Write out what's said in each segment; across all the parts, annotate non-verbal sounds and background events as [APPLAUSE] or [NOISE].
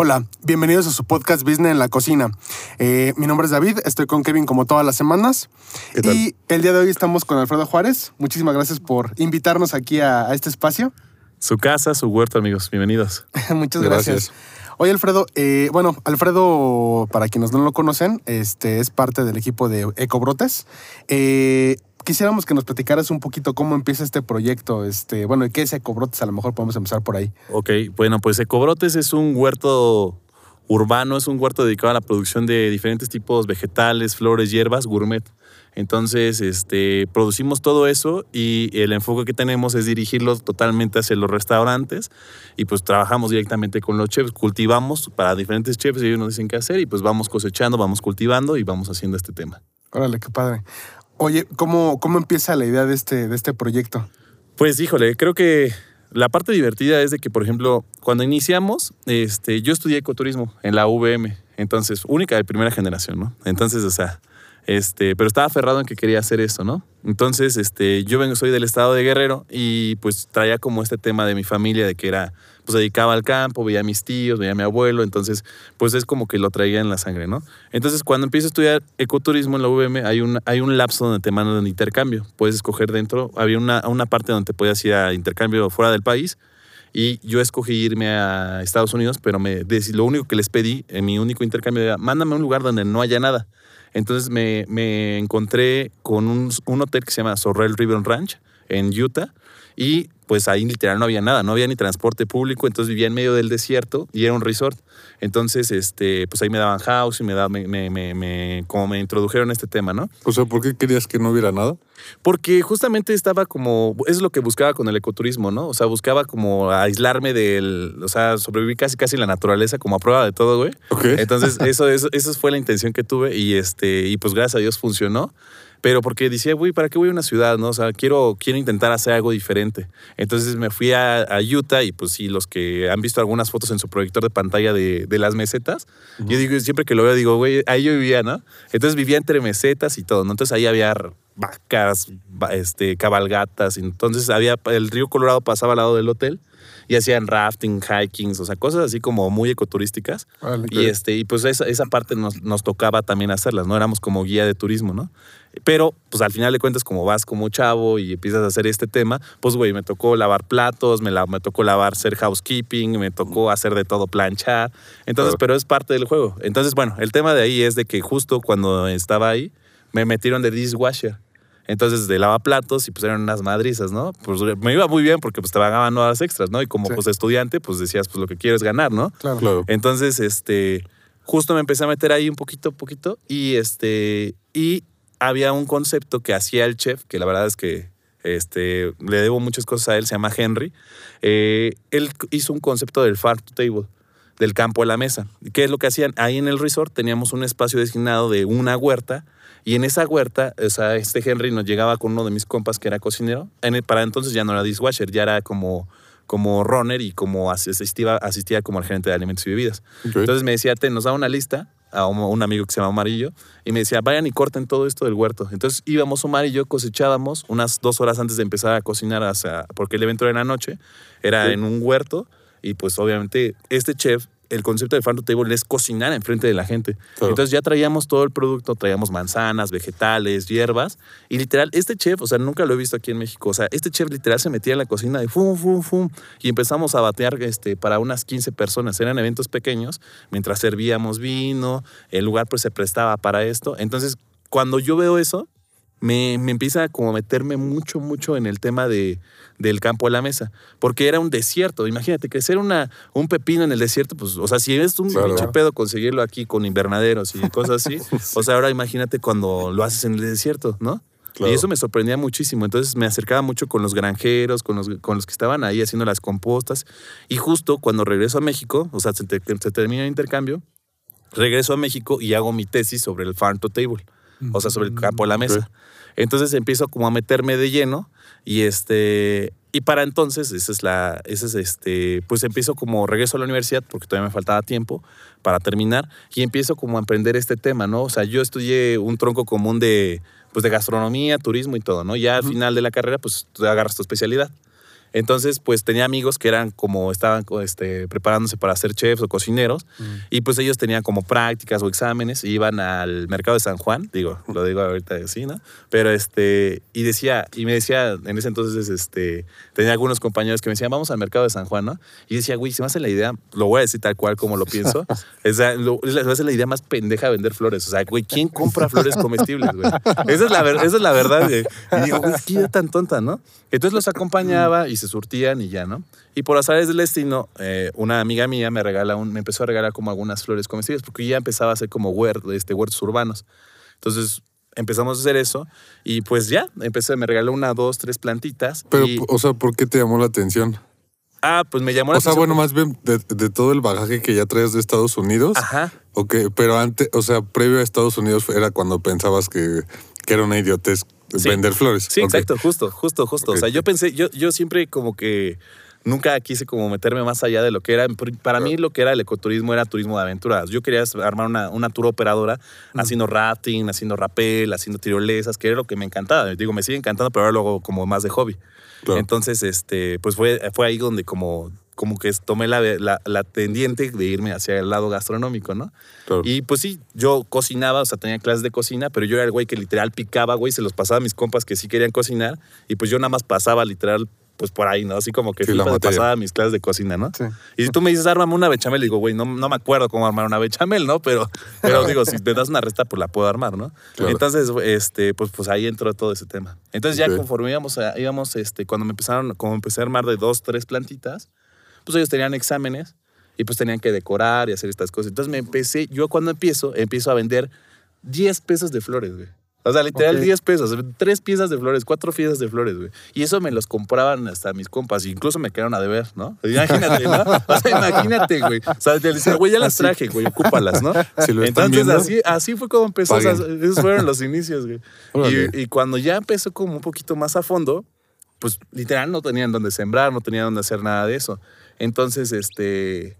Hola, bienvenidos a su podcast Business en la Cocina. Eh, mi nombre es David, estoy con Kevin como todas las semanas. ¿Qué tal? Y el día de hoy estamos con Alfredo Juárez. Muchísimas gracias por invitarnos aquí a, a este espacio. Su casa, su huerto, amigos. Bienvenidos. [LAUGHS] Muchas gracias. Gracias. Oye, Alfredo, eh, bueno, Alfredo, para quienes no lo conocen, este es parte del equipo de Ecobrotes. Eh, quisiéramos que nos platicaras un poquito cómo empieza este proyecto, este, bueno, y qué es Ecobrotes, a lo mejor podemos empezar por ahí. Ok, bueno, pues Ecobrotes es un huerto urbano, es un huerto dedicado a la producción de diferentes tipos vegetales, flores, hierbas, gourmet. Entonces, este, producimos todo eso y el enfoque que tenemos es dirigirlo totalmente hacia los restaurantes y pues trabajamos directamente con los chefs, cultivamos para diferentes chefs y ellos nos dicen qué hacer y pues vamos cosechando, vamos cultivando y vamos haciendo este tema. Órale, qué padre. Oye, ¿cómo, cómo empieza la idea de este, de este proyecto? Pues híjole, creo que la parte divertida es de que, por ejemplo, cuando iniciamos, este, yo estudié ecoturismo en la UVM, entonces, única de primera generación, ¿no? Entonces, o sea, este, pero estaba aferrado en que quería hacer eso, ¿no? Entonces, este, yo vengo, soy del estado de Guerrero y pues traía como este tema de mi familia, de que era, pues dedicaba al campo, veía a mis tíos, veía a mi abuelo, entonces, pues es como que lo traía en la sangre, ¿no? Entonces, cuando empiezo a estudiar ecoturismo en la UVM, hay un, hay un lapso donde te mandan de intercambio. Puedes escoger dentro, había una, una parte donde te podías ir a intercambio fuera del país y yo escogí irme a Estados Unidos, pero me, lo único que les pedí en mi único intercambio era, mándame a un lugar donde no haya nada. Entonces me, me encontré con un, un hotel que se llama Sorrel River Ranch en Utah y pues ahí literal no había nada, no había ni transporte público, entonces vivía en medio del desierto y era un resort. Entonces, este, pues ahí me daban house y me, daban, me, me, me- como me introdujeron a este tema, ¿no? O sea, ¿por qué querías que no hubiera nada? Porque justamente estaba como, es lo que buscaba con el ecoturismo, ¿no? O sea, buscaba como aislarme del, o sea, sobrevivir casi casi en la naturaleza como a prueba de todo, güey. Ok. Entonces, [LAUGHS] eso, eso, eso fue la intención que tuve y este, y pues gracias a Dios funcionó. Pero porque decía, güey, ¿para qué voy a una ciudad? no? O sea, quiero, quiero intentar hacer algo diferente. Entonces me fui a, a Utah y pues sí, los que han visto algunas fotos en su proyector de pantalla de, de las mesetas, yo digo, siempre que lo veo, digo, güey, ahí yo vivía, ¿no? Entonces vivía entre mesetas y todo, ¿no? Entonces ahí había vacas, va- este, cabalgatas, entonces había, el río Colorado pasaba al lado del hotel y hacían rafting, hikings, o sea, cosas así como muy ecoturísticas. Órale. Y, este, y pues esa, esa parte nos, nos tocaba también hacerlas, ¿no? Éramos como guía de turismo, ¿no? Pero, pues al final de cuentas, como vas como chavo y empiezas a hacer este tema, pues, güey, me tocó lavar platos, me, la, me tocó lavar, hacer housekeeping, me tocó hacer de todo, planchar. Entonces, Claro. pero es parte del juego. Entonces, bueno, el tema de ahí es de que justo cuando estaba ahí, me metieron de dishwasher. Entonces, de lavaplatos y pues eran unas madrizas, ¿no? Pues me iba muy bien porque pues te pagaban horas extras, ¿no? Y como Sí. pues estudiante, pues decías, pues lo que quiero es ganar, ¿no? Claro. Claro. Entonces, este, justo me empecé a meter ahí un poquito, poquito, y este, y había un concepto que hacía el chef, que la verdad es que este, le debo muchas cosas a él, se llama Henry. Eh, él hizo un concepto del farm to table, del campo a la mesa. ¿Qué es lo que hacían? Ahí en el resort teníamos un espacio designado de una huerta. Y en esa huerta, o sea, este Henry nos llegaba con uno de mis compas que era cocinero. En el- para entonces ya no era dishwasher, ya era como, como runner y como asistía, asistía como el gerente de alimentos y bebidas. Entonces me decía, te nos da una lista a un, un amigo que se llama Amarillo y me decía, vayan y corten todo esto del huerto. Entonces íbamos Omar y yo cosechábamos unas dos horas antes de empezar a cocinar, hacia, porque el evento era en la noche, era Sí. en un huerto y pues obviamente este chef, el concepto de farm to table es cocinar enfrente de la gente. Claro. Entonces ya traíamos todo el producto, traíamos manzanas, vegetales, hierbas y literal, este chef, o sea, nunca lo he visto aquí en México, o sea, este chef literal se metía en la cocina de fum, fum, fum y empezamos a batear este, para unas 15 personas, eran eventos pequeños, mientras servíamos vino, el lugar pues se prestaba para esto. Entonces, cuando yo veo eso, me, me empieza como a meterme mucho, mucho en el tema de, del campo a la mesa, porque era un desierto. Imagínate, crecer una, un pepino en el desierto, pues, o sea, si es un Claro. pinche pedo conseguirlo aquí con invernaderos y cosas así, [LAUGHS] o sea, ahora imagínate cuando lo haces en el desierto, ¿no? Claro. Y eso me sorprendía muchísimo. Entonces me acercaba mucho con los granjeros, con los, con los que estaban ahí haciendo las compostas. Y justo cuando regreso a México, o sea, se, te- se termina el intercambio, regreso a México y hago mi tesis sobre el farm to table, o sea, sobre el campo a la mesa. Entonces empiezo como a meterme de lleno y este y para entonces esa es la esa es este pues empiezo como regreso a la universidad porque todavía me faltaba tiempo para terminar y empiezo como a emprender este tema, ¿no? O sea, yo estudié un tronco común de pues de gastronomía, turismo y todo, ¿no? Ya al final de la carrera pues tú agarras tu especialidad. Entonces, pues tenía amigos que eran como, estaban este, preparándose para ser chefs o cocineros, y pues ellos tenían como prácticas o exámenes, y iban al mercado de San Juan, digo, lo digo ahorita así, ¿no? Pero este, y decía, y me decía, en ese entonces, este, tenía algunos compañeros que me decían, vamos al mercado de San Juan, ¿no? Y decía, güey, si me hace la idea, lo voy a decir tal cual como lo pienso, [LAUGHS] o sea, lo- se me hace la idea más pendeja de vender flores, o sea, güey, ¿quién compra flores comestibles, güey? Esa es la, esa es la verdad, güey. Y digo, güey, qué idea tan tonta, ¿no? Entonces los acompañaba y se surtían y ya, ¿no? Y por azares del destino, eh, una amiga mía me regala un, me empezó a regalar como algunas flores comestibles, porque ya empezaba a hacer como huert- este, huertos urbanos. Entonces empezamos a hacer eso y pues ya, empecé, me regaló una, dos, tres plantitas. Pero, y- o sea, ¿por qué te llamó la atención? ah, pues me llamó la O sea, atención bueno, más bien de, de todo el bagaje que ya traes de Estados Unidos. Ajá. Ok, pero antes, o sea, previo a Estados Unidos era cuando pensabas que, que era una idiotez Sí. vender flores. Sí, exacto, justo, justo, justo. O sea, yo pensé, yo, yo siempre como que nunca quise como meterme más allá de lo que era. Para mí lo que era el ecoturismo era turismo de aventuras. Yo quería armar una, una tour operadora haciendo rafting, haciendo rappel, haciendo tirolesas, que era lo que me encantaba. Digo, me sigue encantando, pero ahora luego como más de hobby. Claro. Entonces, este, pues fue, fue ahí donde como, como que tomé la, la, la tendiente de irme hacia el lado gastronómico, ¿no? Claro. Y pues sí, yo cocinaba, o sea, tenía clases de cocina, pero yo era el güey que literal picaba, güey, se los pasaba a mis compas que sí querían cocinar, y pues yo nada más pasaba literal, pues por ahí, ¿no? Así como que Sí, la pasaba a mis clases de cocina, ¿no? Sí. Y si tú me dices, ármame una bechamel, digo, güey, no, no me acuerdo cómo armar una bechamel, ¿no? Pero, [LAUGHS] pero digo, si me das una receta, pues la puedo armar, ¿no? Claro. Entonces, este, pues, pues ahí entró todo ese tema. Entonces ya conforme íbamos, a- íbamos este, cuando me empezaron, como empecé a armar de dos, tres plantitas, pues ellos tenían exámenes y pues tenían que decorar y hacer estas cosas. Entonces me empecé, yo cuando empiezo, empiezo a vender 10 pesos de flores, güey. O sea, literal Ok. 10 pesos, tres piezas de flores, cuatro piezas de flores, güey. Y eso me los compraban hasta mis compas, incluso me quedaron a deber, ¿no? Imagínate, ¿no? O sea, imagínate, güey. O sea, te decía, güey, ya las traje, güey, ocúpalas, ¿no? Si lo Entonces, viendo, así, así fue como empezó. o sea, esos fueron los inicios, güey. Y, y cuando ya empezó como un poquito más a fondo, pues literal no tenían dónde sembrar, no tenían dónde hacer nada de eso. Entonces, este,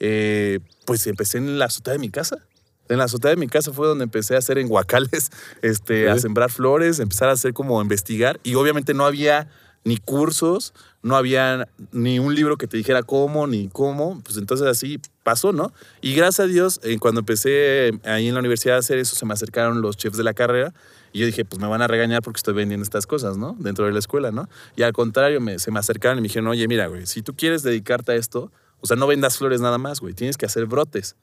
eh, pues empecé en la azotea de mi casa. En la azotea de mi casa fue donde empecé a hacer en guacales, [LAUGHS] este, a sembrar flores, empezar a hacer como investigar. Y obviamente no había ni cursos, no había ni un libro que te dijera cómo, ni cómo. Pues entonces así pasó, ¿no? Y gracias a Dios, eh, cuando empecé ahí en la universidad a hacer eso, se me acercaron los chefs de la carrera. Y yo dije, pues me van a regañar porque estoy vendiendo estas cosas, ¿no? Dentro de la escuela, ¿no? Y al contrario, me- se me acercaron y me dijeron, oye, mira, güey, si tú quieres dedicarte a esto, o sea, no vendas flores nada más, güey, tienes que hacer brotes.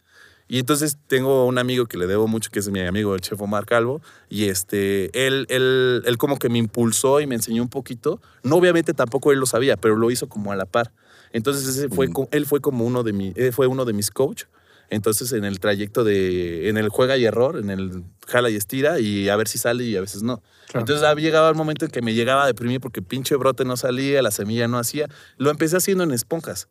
Y entonces tengo un amigo que le debo mucho, que es mi amigo, el chef Omar Calvo, y este, él, él, él como que me impulsó y me enseñó un poquito. No, obviamente tampoco él lo sabía, pero lo hizo como a la par. Entonces ese fue, él fue como uno de, mi, él fue uno de mis coach. Entonces en el trayecto de, en el juega y error, en el jala y estira y a ver si sale y a veces no. Claro. Entonces había llegado el momento en que me llegaba a deprimir porque pinche brote no salía, la semilla no hacía. Lo empecé haciendo en esponjas.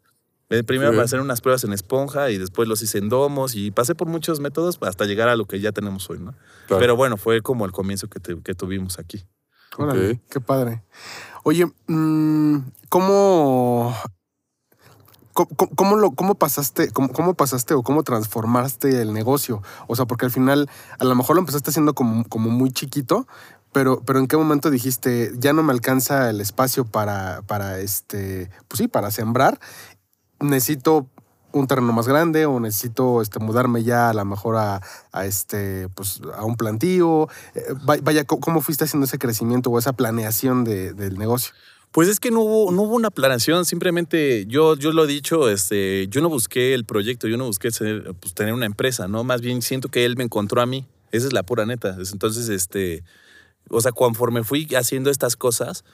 Eh, Primero Sí. para hacer unas pruebas en esponja y después los hice en domos y pasé por muchos métodos hasta llegar a lo que ya tenemos hoy, ¿no? Claro. Pero bueno, fue como el comienzo que, te- que tuvimos aquí. Órale, qué padre. Oye, mm, ¿cómo, cómo, lo, cómo pasaste, cómo, pasaste o cómo transformaste el negocio? O sea, porque al final a lo mejor lo empezaste haciendo como, muy chiquito, pero, pero ¿en qué momento dijiste ya no me alcanza el espacio para, para este, pues sí, para sembrar? Necesito un terreno más grande o necesito este, mudarme ya a lo mejor a, este, pues, a un plantío. Eh, va- Vaya, ¿cómo- ¿cómo fuiste haciendo ese crecimiento o esa planeación de- del negocio? Pues es que no hubo, no hubo una planeación, simplemente yo, yo lo he dicho, este, yo no busqué el proyecto, yo no busqué pues, tener una empresa, ¿no? Más bien siento que él me encontró a mí. Esa es la pura neta. Es- Entonces, este, o sea, conforme fui haciendo estas cosas,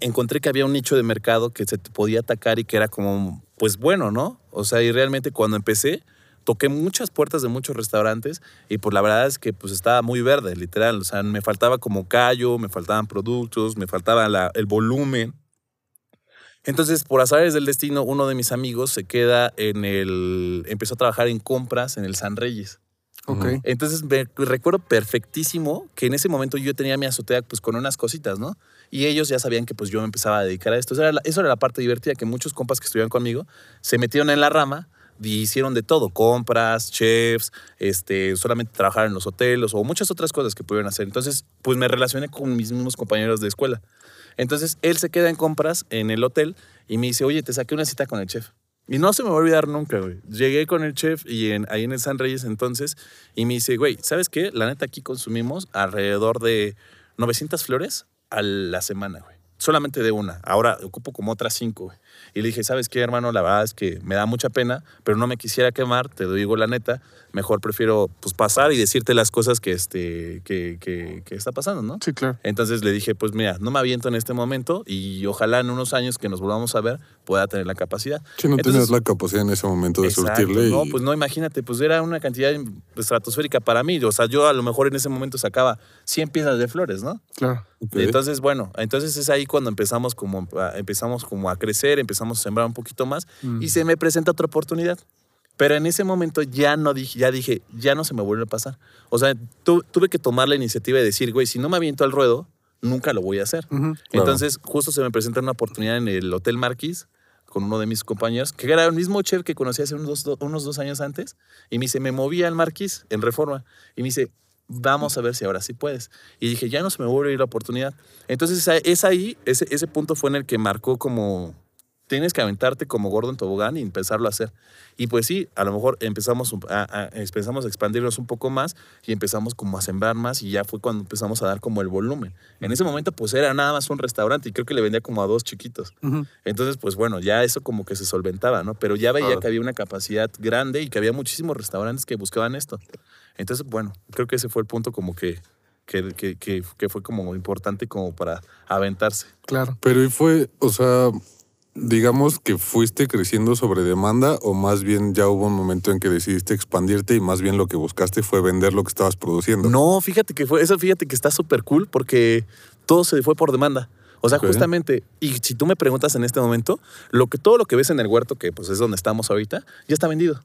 encontré que había un nicho de mercado que se podía atacar y que era como, pues bueno, ¿no? O sea, y realmente cuando empecé, toqué muchas puertas de muchos restaurantes y pues la verdad es que pues estaba muy verde, literal. O sea, me faltaba como callo, me faltaban productos, me faltaba la- el volumen. Entonces, por azares del destino, uno de mis amigos se queda en el... empezó a trabajar en compras en el San Reyes. Ok. Ujú. Entonces me recuerdo perfectísimo que en ese momento yo tenía mi azotea pues con unas cositas, ¿no? Y ellos ya sabían que pues yo me empezaba a dedicar a esto. Eso era la, eso era la parte divertida, que muchos compas que estuvieron conmigo se metieron en la rama hicieron de todo, compras, chefs, este, solamente trabajar en los hoteles o muchas otras cosas que pudieron hacer. Entonces, pues me relacioné con mis mismos compañeros de escuela. Entonces, él se queda en compras en el hotel y me dice, oye, te saqué una cita con el chef. Y no se me va a olvidar nunca, güey. Llegué con el chef y en, ahí en el San Reyes entonces y me dice, güey, ¿sabes qué? La neta aquí consumimos alrededor de 900 flores a la semana, güey. Solamente de una. Ahora ocupo como otras cinco, güey. Y le dije, ¿sabes qué, hermano? La verdad es que me da mucha pena, pero no me quisiera quemar, te digo la neta. Mejor prefiero pues, pasar y decirte las cosas que, este, que, que, que está pasando, ¿no? Sí, claro. Entonces le dije, pues mira, no me aviento en este momento y ojalá en unos años que nos volvamos a ver pueda tener la capacidad. Si no Entonces- tenías la capacidad en ese momento de Exacto, surtirle. No, pues no, imagínate, pues era una cantidad estratosférica para mí. O sea, yo a lo mejor en ese momento sacaba 100 piezas de flores, ¿no? Claro. Entonces, bueno, entonces es ahí cuando empezamos como, empezamos como a crecer, empezamos a sembrar un poquito más Mm. y se me presenta otra oportunidad. Pero en ese momento ya no dije, ya dije, ya no se me vuelve a pasar. O sea, tu- tuve que tomar la iniciativa de decir, güey, si no me aviento al ruedo, nunca lo voy a hacer. Entonces, justo se me presenta una oportunidad en el Hotel Marquis con uno de mis compañeros, que era el mismo chef que conocí hace unos dos, años antes, y me dice, me moví al Marquis en Reforma, y me dice, vamos a ver si ahora sí puedes. Y dije, ya no se me vuelve a ir la oportunidad. Entonces, es ahí, ese, ese punto fue en el que marcó como, tienes que aventarte como gordo en tobogán y empezarlo a hacer. Y pues sí, a lo mejor empezamos a, a- empezamos a expandirnos un poco más y empezamos como a sembrar más y ya fue cuando empezamos a dar como el volumen. En ese momento pues era nada más un restaurante y creo que le vendía como a dos chiquitos. Entonces pues bueno, ya eso como que se solventaba, ¿no? Pero ya veía que había una capacidad grande y que había muchísimos restaurantes que buscaban esto. Entonces bueno, creo que ese fue el punto como que, que, que, que- que fue como importante como para aventarse. Claro. Pero y fue, o sea, digamos que fuiste creciendo sobre demanda o más bien ya hubo un momento en que decidiste expandirte y más bien lo que buscaste fue vender lo que estabas produciendo. No, fíjate que fue, eso fíjate que está súper cool porque todo se fue por demanda. O sea, justamente, y si tú me preguntas en este momento, lo que todo lo que ves en el huerto, que pues es donde estamos ahorita, ya está vendido.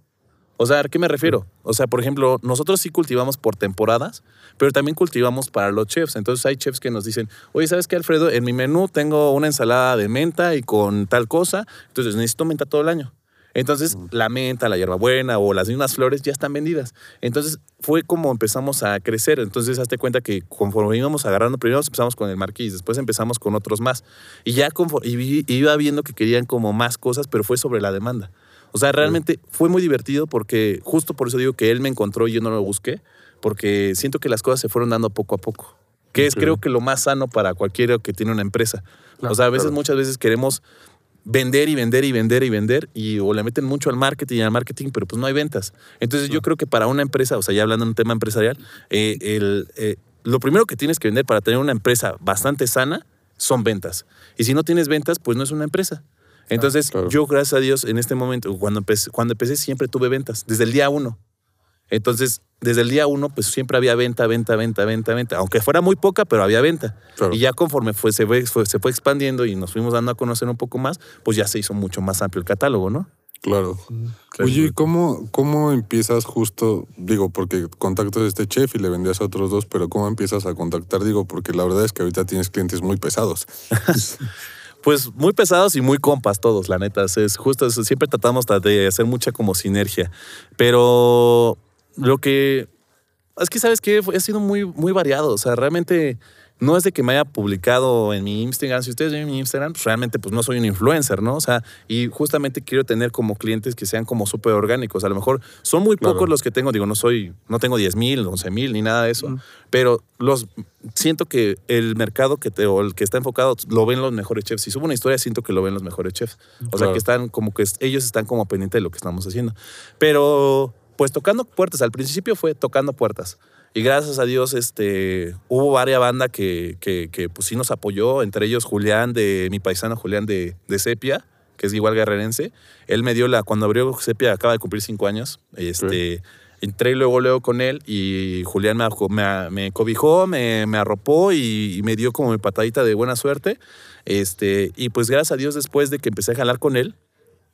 O sea, ¿a qué me refiero? O sea, por ejemplo, nosotros sí cultivamos por temporadas, pero también cultivamos para los chefs. Entonces hay chefs que nos dicen, oye, ¿sabes qué, Alfredo? En mi menú tengo una ensalada de menta y con tal cosa, entonces necesito menta todo el año. Entonces, la menta, la hierbabuena o las mismas flores ya están vendidas. Entonces, fue como empezamos a crecer. Entonces, hazte cuenta que conforme íbamos agarrando, primero empezamos con el marquís, después empezamos con otros más. Y ya conforme, y iba viendo que querían como más cosas, pero fue sobre la demanda. O sea, realmente fue muy divertido porque justo por eso digo que él me encontró y yo no lo busqué, porque siento que las cosas se fueron dando poco a poco. Que es creo que lo más sano para cualquiera que tiene una empresa. Claro, o sea, a veces, claro. muchas veces queremos vender y vender y vender y vender y o le meten mucho al marketing y al marketing, pero pues no hay ventas. Entonces yo creo que para una empresa, o sea, ya hablando de un tema empresarial, eh, el, eh, lo primero que tienes que vender para tener una empresa bastante sana son ventas. Y si no tienes ventas, pues no es una empresa. Entonces claro. yo, gracias a Dios, en este momento, cuando empecé, cuando empecé siempre tuve ventas, desde el día uno. Entonces, desde el día uno, pues siempre había venta, venta, venta, venta, venta. Aunque fuera muy poca, pero había venta. Claro. Y ya conforme fue, se, fue, fue- se fue expandiendo y nos fuimos dando a conocer un poco más, pues ya se hizo mucho más amplio el catálogo, ¿no? Claro. Oye, ¿y cómo, cómo empiezas justo? Digo, porque contactas a este chef y le vendías a otros dos, pero ¿cómo empiezas a contactar? Digo, porque la verdad es que ahorita tienes clientes muy pesados. [LAUGHS] Pues muy pesados y muy compas todos, la neta. Es justo. Siempre tratamos de hacer mucha como sinergia. Pero lo que. Es que, ¿sabes qué? Ha sido muy, muy variado. O sea, realmente no es de que me haya publicado en mi Instagram. Si ustedes ven mi Instagram, pues realmente pues no soy un influencer, ¿no? O sea, y justamente quiero tener como clientes que sean como súper orgánicos. A lo mejor son muy Claro. pocos los que tengo. Digo, no soy, no tengo 10 mil, 11 mil, ni nada de eso. Pero los siento que el mercado que te, o el que está enfocado lo ven los mejores chefs. Si subo una historia, siento que lo ven los mejores chefs. O sea, Claro. que están como que ellos están como pendientes de lo que estamos haciendo. Pero, pues tocando puertas. Al principio fue tocando puertas. Y gracias a Dios, este, hubo varias bandas que, que, que, pues sí nos apoyó, entre ellos Julián, de mi paisano Julián de, de Sepia, que es igual guerrerense. Él me dio la, cuando abrió Sepia, acaba de cumplir cinco años. Este, Entré luego, luego con él y Julián me, me, me cobijó, me, me arropó y, y me dio como mi patadita de buena suerte. Este, y pues gracias a Dios, después de que empecé a jalar con él,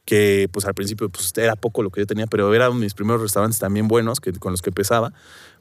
que pues al principio pues era poco lo que yo tenía, pero eran mis primeros restaurantes también buenos que, con los que empezaba,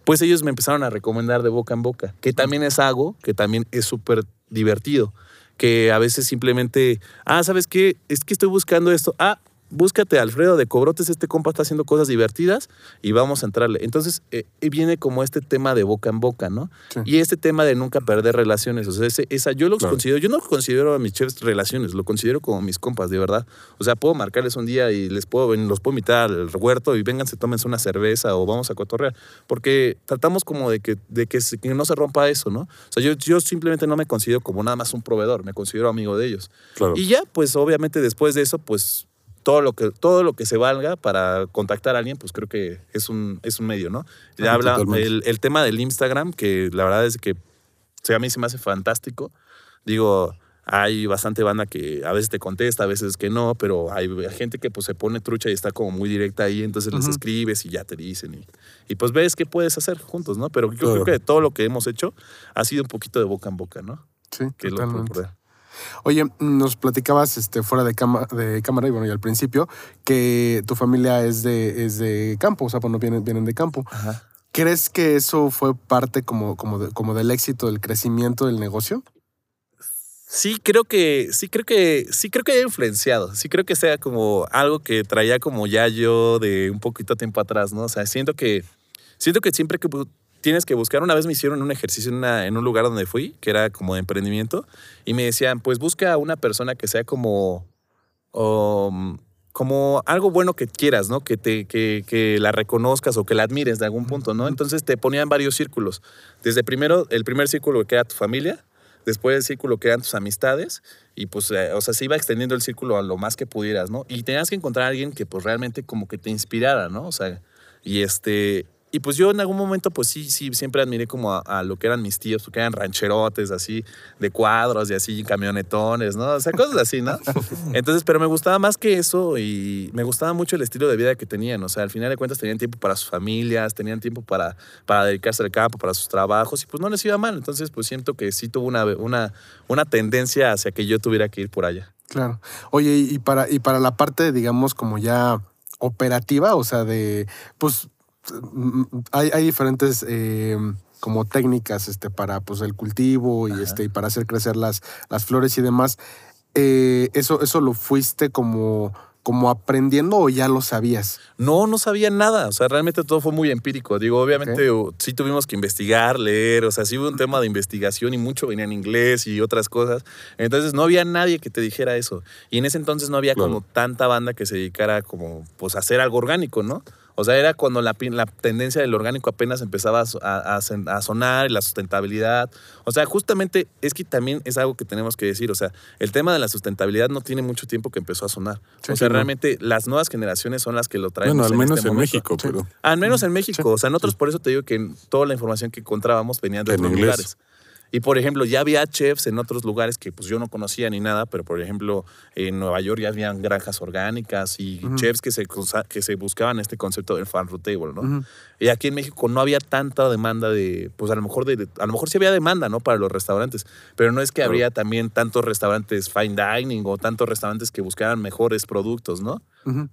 pues ellos me empezaron a recomendar de boca en boca, que también es algo que también es súper divertido, que a veces simplemente, ah, ¿sabes qué? Es que estoy buscando esto, ah, búscate a Alfredo de Cobrotes, este compa está haciendo cosas divertidas y vamos a entrarle. Entonces eh, viene como este tema de boca en boca, ¿no? Y este tema de nunca perder relaciones. O sea, esa, yo lo considero, yo no considero a mis chefs relaciones, lo considero como mis compas, de verdad. O sea, puedo marcarles un día y les puedo, los puedo invitar al huerto y vénganse, tómense una cerveza o vamos a cotorrear. Porque tratamos como de que, de que, no se rompa eso, ¿no? O sea, yo, yo simplemente no me considero como nada más un proveedor, me considero amigo de ellos. Y ya, pues obviamente después de eso, pues todo lo que, todo lo que se valga para contactar a alguien, pues creo que es un, es un medio, ¿no? Ya habla el, el, tema del Instagram, que la verdad es que a mí se me hace fantástico. Digo, hay bastante banda que a veces te contesta, a veces que no, pero hay gente que pues se pone trucha y está como muy directa ahí, entonces les escribes y ya te dicen y, y, pues ves qué puedes hacer juntos, ¿no? Pero yo creo que todo lo que hemos hecho ha sido un poquito de boca en boca, ¿no? Sí, que totalmente. Lo Oye, nos platicabas este, fuera de, de cámara y bueno, y al principio, que tu familia es de, es de campo, o sea, bueno, vienen, vienen de campo. ¿Crees que eso fue parte como, como, como del éxito, del crecimiento del negocio? Sí, creo que, sí, creo que, sí, creo que haya influenciado. Sí, creo que sea como algo que traía como ya yo de un poquito tiempo atrás, ¿no? O sea, siento que, siento que siempre que tienes que buscar. Una vez me hicieron un ejercicio en, en, un lugar donde fui, que era como de emprendimiento, y me decían, pues busca a una persona que sea como, um, como algo bueno que quieras, ¿no? Que, te, que, que, la reconozcas o que la admires de algún punto, ¿no? Entonces te ponían varios círculos. Desde primero, el primer círculo que era tu familia, después el círculo que eran tus amistades, y pues, eh, o sea, se iba extendiendo el círculo a lo más que pudieras, ¿no? Y tenías que encontrar a alguien que pues realmente como que te inspirara, ¿no? O sea, y este, y pues yo en algún momento, pues sí, sí, siempre admiré como a, lo que eran mis tíos, porque eran rancherotes así, de cuadros y así, camionetones, ¿no? O sea, cosas así, ¿no? [LAUGHS] Entonces, pero me gustaba más que eso y me gustaba mucho el estilo de vida que tenían. O sea, al final de cuentas tenían tiempo para sus familias, tenían tiempo para, para dedicarse al campo, para sus trabajos y pues no les iba mal. Entonces, pues siento que sí tuvo una, una, una tendencia hacia que yo tuviera que ir por allá. Claro. Oye, y para, y para la parte, digamos, como ya operativa, o sea, de, pues hay, hay diferentes em, como técnicas este, para pues, el cultivo y, este, y para hacer crecer las, las flores y demás. Eh, eso, ¿Eso lo fuiste como, como aprendiendo o ya lo sabías? No, no sabía nada. O sea, realmente todo fue muy empírico. Digo, obviamente sí tuvimos que investigar, leer. O sea, sí hubo un tema de investigación y mucho venía en inglés y otras cosas. Entonces no había nadie que te dijera eso. Y en ese entonces no había como tanta banda que se dedicara como pues a hacer algo orgánico, ¿no? O sea, era cuando la, la tendencia del orgánico apenas empezaba a, a, sonar, la sustentabilidad. O sea, justamente es que también es algo que tenemos que decir. O sea, el tema de la sustentabilidad no tiene mucho tiempo que empezó a sonar. o sea, realmente las nuevas generaciones son las que lo traen. Bueno, al menos este en México, pero. Al menos en México. O sea, nosotros por eso te digo que toda la información que encontrábamos venía de otros lugares. Y por ejemplo, ya había chefs en otros lugares que pues yo no conocía ni nada, pero por ejemplo, en Nueva York ya habían granjas orgánicas y chefs que se, que se buscaban este concepto del farm to table, ¿no? Y aquí en México no había tanta demanda de, pues a lo mejor de, a lo mejor sí había demanda, ¿no? Para los restaurantes, pero no es que habría también tantos restaurantes fine dining o tantos restaurantes que buscaran mejores productos, ¿no?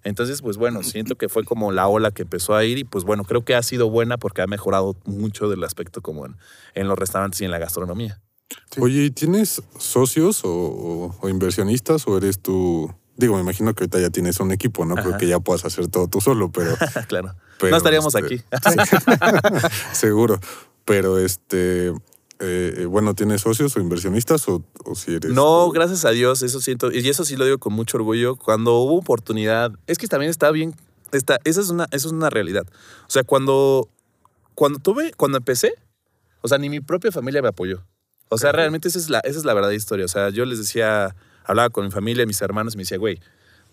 Entonces, pues bueno, siento que fue como la ola que empezó a ir y pues bueno, creo que ha sido buena porque ha mejorado mucho del aspecto como en, los restaurantes y en la gastronomía. Oye, ¿y tienes socios o, inversionistas o eres tú? Digo, me imagino que ahorita ya tienes un equipo, ¿no? Creo que ya puedas hacer todo tú solo, pero... [LAUGHS] claro. no estaríamos este, aquí. [LAUGHS] [LAUGHS] seguro. Pero este, eh, eh, bueno, ¿tienes socios o inversionistas o, si eres...? No, gracias a Dios, eso siento, y eso sí lo digo con mucho orgullo, cuando hubo oportunidad, es que también está bien, está, esa, es una, eso es una realidad. O sea, cuando, cuando tuve, cuando empecé, o sea, ni mi propia familia me apoyó. O sea, realmente esa es, la, esa es la verdadera historia. O sea, yo les decía, hablaba con mi familia, mis hermanos, y me decía, güey,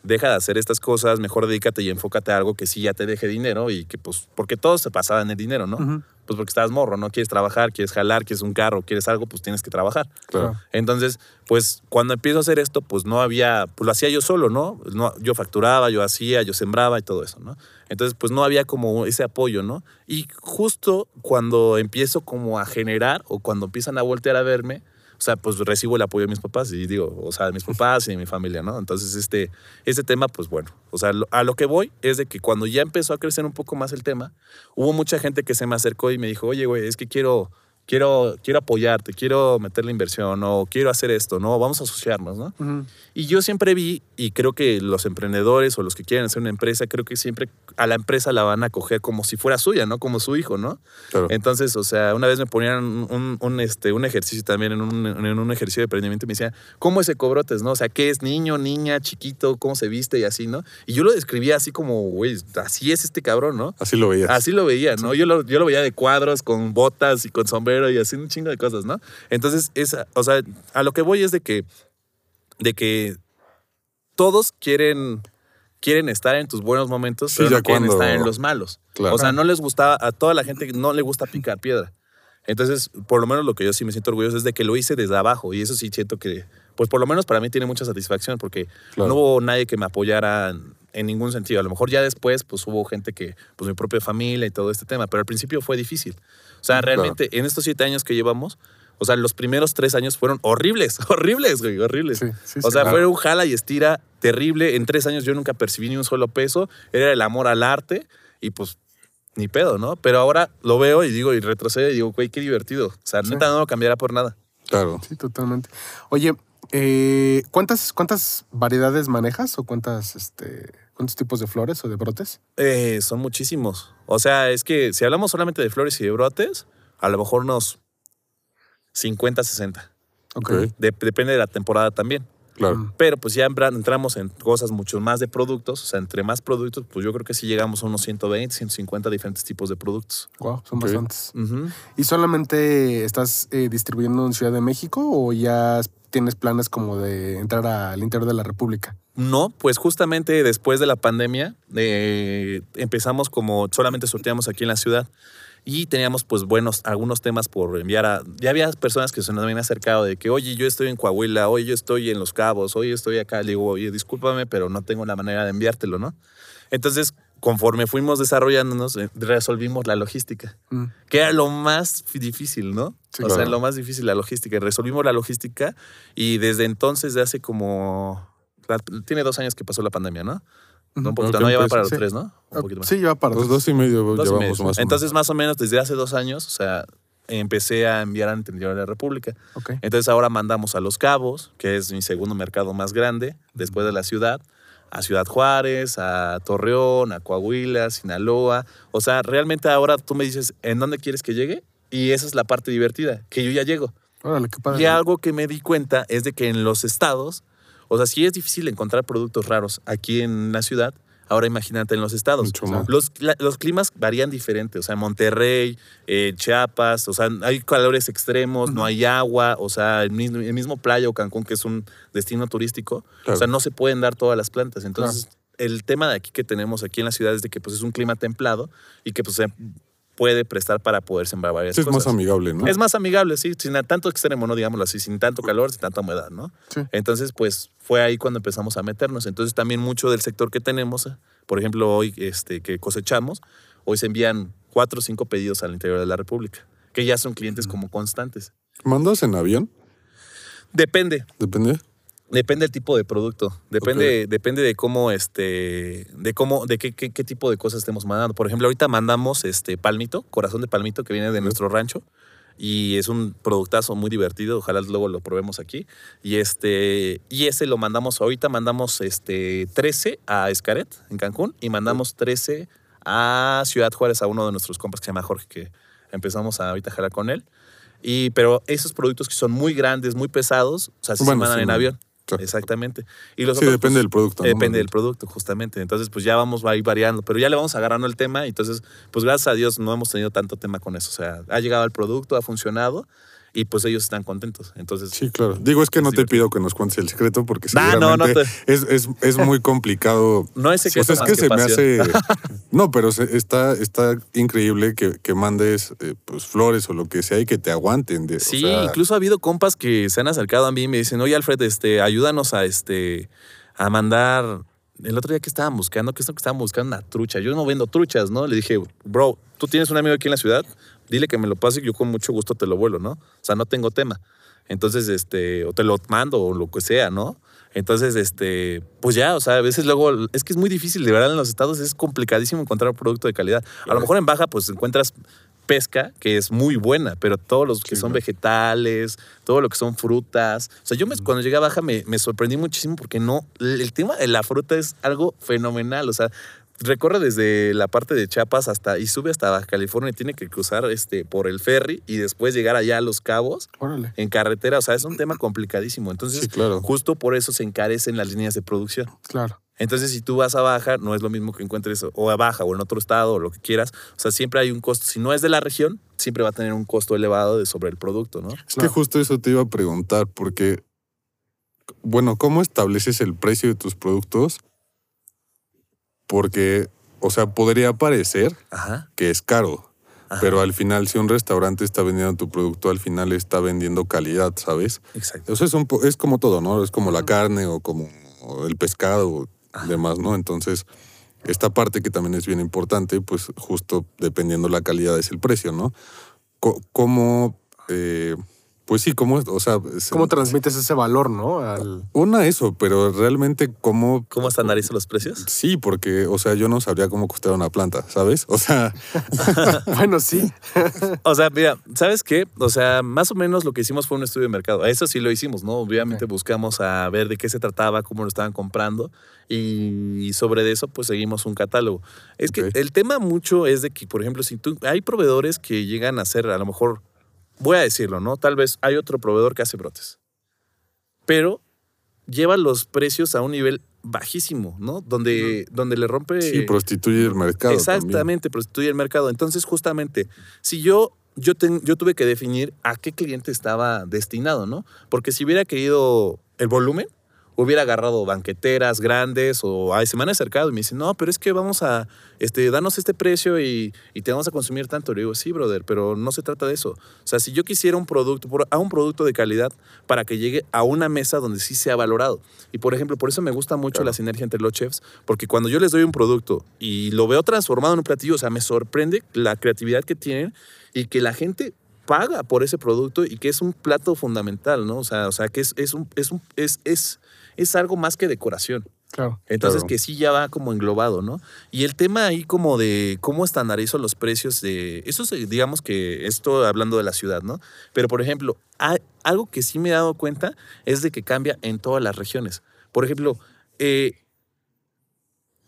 deja de hacer estas cosas, mejor dedícate y enfócate a algo que sí ya te deje dinero y que pues, porque todo se pasaba en el dinero, ¿no? Pues porque estás morro, ¿no? Quieres trabajar, quieres jalar, quieres un carro, quieres algo, pues tienes que trabajar. Claro. Entonces, pues cuando empiezo a hacer esto, pues no había, pues lo hacía yo solo, ¿no? no yo facturaba, yo hacía, yo sembraba y todo eso, ¿no? Entonces, pues no había como ese apoyo, ¿no? Y justo cuando empiezo como a generar o cuando empiezan a voltear a verme, sea, pues recibo el apoyo de mis papás y digo, o sea, de mis papás y de mi familia, ¿no? Entonces, este, este tema, pues bueno, o sea, a lo que voy es de que cuando ya empezó a crecer un poco más el tema, hubo mucha gente que se me acercó y me dijo, oye, güey, es que quiero, quiero, quiero apoyarte, quiero meter la inversión o quiero hacer esto, ¿no? Vamos a asociarnos, ¿no? Y yo siempre vi, y creo que los emprendedores o los que quieren hacer una empresa, creo que siempre a la empresa la van a coger como si fuera suya, ¿no? Como su hijo, ¿no? Entonces, o sea, una vez me ponían un, este, un ejercicio también en un, en un ejercicio de emprendimiento y me decía, ¿cómo es Ecobrotes, no? O sea, ¿qué es niño, niña, chiquito, cómo se viste y así, ¿no? Y yo lo describía así como, güey, así es este cabrón, ¿no? Así lo veía. Así lo veía, ¿no? Yo, lo, yo lo veía de cuadros, con botas y con sombrero y así un chingo de cosas, ¿no? Entonces, esa, o sea, a lo que voy es de que, de que todos quieren, quieren estar en tus buenos momentos, pero no quieren estar en los malos. O sea, no les gusta, a toda la gente no le gusta picar piedra. Entonces, por lo menos lo que yo sí me siento orgulloso es de que lo hice desde abajo y eso sí siento que, pues por lo menos para mí tiene mucha satisfacción porque no hubo nadie que me apoyara en ningún sentido. A lo mejor ya después, pues hubo gente que, pues mi propia familia y todo este tema, pero al principio fue difícil. O sea, realmente en estos siete años que llevamos, o sea, los primeros tres años fueron horribles, [LAUGHS] horribles, güey, horribles. o sea, fue un jala y estira terrible. En tres años yo nunca percibí ni un solo peso. Era el amor al arte y pues ni pedo, ¿no? Pero ahora lo veo y digo, y retrocedo y digo, güey, qué divertido. O sea, neta no lo cambiará por nada. Claro. Sí, totalmente. Oye, eh, ¿cuántas, ¿cuántas variedades manejas o cuántas, este, cuántos tipos de flores o de brotes? Eh, son muchísimos. O sea, es que si hablamos solamente de flores y de brotes, a lo mejor unos 50, 60. Ok. depende de la temporada también. Claro. Pero pues ya entramos en cosas mucho más de productos, o sea, entre más productos, pues yo creo que sí llegamos a unos 120, 150 diferentes tipos de productos. Wow, son bastantes. ¿Y solamente estás eh, distribuyendo en Ciudad de México o ya tienes planes como de entrar al interior de la República? No, pues justamente después de la pandemia eh, empezamos como solamente sorteamos aquí en la ciudad y teníamos pues buenos algunos temas por enviar a ya había personas que se nos habían acercado de que oye yo estoy en Coahuila oye yo estoy en Los Cabos oye estoy acá le digo oye discúlpame pero no tengo la manera de enviártelo no entonces conforme fuimos desarrollándonos eh, resolvimos la logística mm. que era lo más difícil no o sea lo más difícil la logística resolvimos la logística y desde entonces de hace como tiene dos años que pasó la pandemia no un poquito, no, lleva para los tres, ¿no? Un poquito más. Sí, lleva para los dos y medio. llevamos Más Entonces, más o menos desde hace dos años, o sea, empecé a enviar al interior de la República. Entonces, ahora mandamos a Los Cabos, que es mi segundo mercado más grande, después de la ciudad, a Ciudad Juárez, a Torreón, a Coahuila, Sinaloa. O sea, realmente ahora tú me dices, ¿en dónde quieres que llegue? Y esa es la parte divertida, que yo ya llego. Órale, qué padre. Y algo que me di cuenta es de que en los estados o sea, si es difícil encontrar productos raros aquí en la ciudad, ahora imagínate en los estados. Los, los, climas varían diferente, o sea, Monterrey, eh, Chiapas, o sea, hay calores extremos, no hay agua, o sea, el mismo, el mismo playa o Cancún, que es un destino turístico, o sea, no se pueden dar todas las plantas. Entonces, el tema de aquí que tenemos aquí en la ciudad es de que pues, es un clima templado y que pues puede prestar para poder sembrar varias es cosas. Es más amigable, ¿no? Es más amigable, sí, sin tanto extremo, ¿no? Digámoslo así, sin tanto calor, sin tanta humedad, ¿no? Sí. Entonces, pues fue ahí cuando empezamos a meternos. Entonces, también mucho del sector que tenemos, por ejemplo, hoy este, que cosechamos, hoy se envían cuatro o cinco pedidos al interior de la República, que ya son clientes como constantes. ¿Mandas en avión? Depende. ¿Depende? Depende del tipo de producto. Depende, depende de cómo, este, de cómo, de qué, qué, tipo de cosas estemos mandando. Por ejemplo, ahorita mandamos este palmito, corazón de palmito que viene de nuestro rancho. Y es un productazo muy divertido. Ojalá luego lo probemos aquí. Y este, y ese lo mandamos, ahorita mandamos este 13 a Escaret, en Cancún, y mandamos 13 a Ciudad Juárez, a uno de nuestros compas que se llama Jorge, que empezamos a ahorita jalar con él. Y, pero esos productos que son muy grandes, muy pesados, o sea, se mandan en avión. Exactamente. Y los sí, depende pues, del producto. Depende del producto, justamente. Entonces, pues ya vamos a ir variando, pero ya le vamos agarrando el tema. Entonces, pues gracias a Dios no hemos tenido tanto tema con eso. O sea, ha llegado el producto, ha funcionado y pues ellos están contentos. Entonces, sí, claro. Digo, es que no te pido que nos cuentes el secreto porque seguramente es, es, es, muy complicado. [LAUGHS] no es secreto. O sea, es que, se me hace. [LAUGHS] no, pero está, está increíble que, que mandes eh, pues, flores o lo que sea y que te aguanten. De, sí, incluso ha habido compas que se han acercado a mí y me dicen, oye, Alfred, este, ayúdanos a, este, a mandar. El otro día que estaban buscando, que es que estaban buscando una trucha. Yo no vendo truchas, ¿no? Le dije, bro, ¿tú tienes un amigo aquí en la ciudad? Dile que me lo pase y yo con mucho gusto te lo vuelo, ¿no? O sea, no tengo tema. Entonces, este, o te lo mando o lo que sea, ¿no? Entonces, este, pues ya, o sea, a veces luego, es que es muy difícil, de verdad, en los estados es complicadísimo encontrar un producto de calidad. A lo mejor en baja, pues encuentras pesca que es muy buena, pero todos los que son vegetales, todo lo que son frutas. O sea, yo me, cuando llegué a Baja me, me sorprendí muchísimo porque no, el tema de la fruta es algo fenomenal. O sea, recorre desde la parte de Chiapas hasta y sube hasta Baja California y tiene que cruzar este por el ferry y después llegar allá a Los Cabos en carretera, o sea, es un tema complicadísimo. Entonces, justo por eso se encarecen las líneas de producción. Claro. Entonces, si tú vas a Baja, no es lo mismo que encuentres o a Baja o en otro estado o lo que quieras. O sea, siempre hay un costo. Si no es de la región, siempre va a tener un costo elevado de sobre el producto, ¿no? Es que justo eso te iba a preguntar, porque, bueno, ¿cómo estableces el precio de tus productos? Porque, o sea, podría parecer que es caro. Pero al final, si un restaurante está vendiendo tu producto, al final está vendiendo calidad, ¿sabes? Exacto. O sea, es, es como todo, ¿no? Es como la carne o como el pescado y demás, ¿no? Entonces, esta parte que también es bien importante, pues justo dependiendo la calidad es el precio, ¿no? ¿Cómo eh, pues sí, ¿cómo, o sea, ¿Cómo transmites ese valor, no? Una, eso, pero realmente cómo... ¿Cómo estandarizan los precios? Sí, porque, o sea, yo no sabría cómo costar una planta, ¿sabes? O sea... [LAUGHS] bueno, sí. [LAUGHS] o sea, mira, ¿sabes qué? O sea, más o menos lo que hicimos fue un estudio de mercado. Eso sí lo hicimos, ¿no? Obviamente buscamos a ver de qué se trataba, cómo lo estaban comprando y sobre eso pues seguimos un catálogo. Es que el tema mucho es de que, por ejemplo, si tú... Hay proveedores que llegan a ser a lo mejor voy a decirlo, ¿no? Tal vez hay otro proveedor que hace brotes. Pero lleva los precios a un nivel bajísimo, ¿no? Donde, donde le rompe... Sí, prostituye el mercado. Exactamente, prostituye el mercado. Entonces, justamente, si yo, yo, yo tuve que definir a qué cliente estaba destinado, ¿no? Porque si hubiera querido el volumen, hubiera agarrado banqueteras grandes o ay, se me han acercado y me dicen, no, pero es que vamos a, este, darnos este precio y, y, te vamos a consumir tanto. Le digo, sí, brother, pero no se trata de eso. O sea, si yo quisiera un producto, a un producto de calidad para que llegue a una mesa donde sí sea valorado. Y por ejemplo, por eso me gusta mucho la sinergia entre los chefs, porque cuando yo les doy un producto y lo veo transformado en un platillo, o sea, me sorprende la creatividad que tienen y que la gente paga por ese producto y que es un plato fundamental, ¿no? O sea, o sea que es, es, un, es, un, es, es es algo más que decoración. Claro. Entonces que sí ya va como englobado, ¿no? Y el tema ahí como de cómo estandarizo los precios de... Eso digamos que esto hablando de la ciudad, ¿no? Pero por ejemplo, algo que sí me he dado cuenta es de que cambia en todas las regiones. Por ejemplo, eh,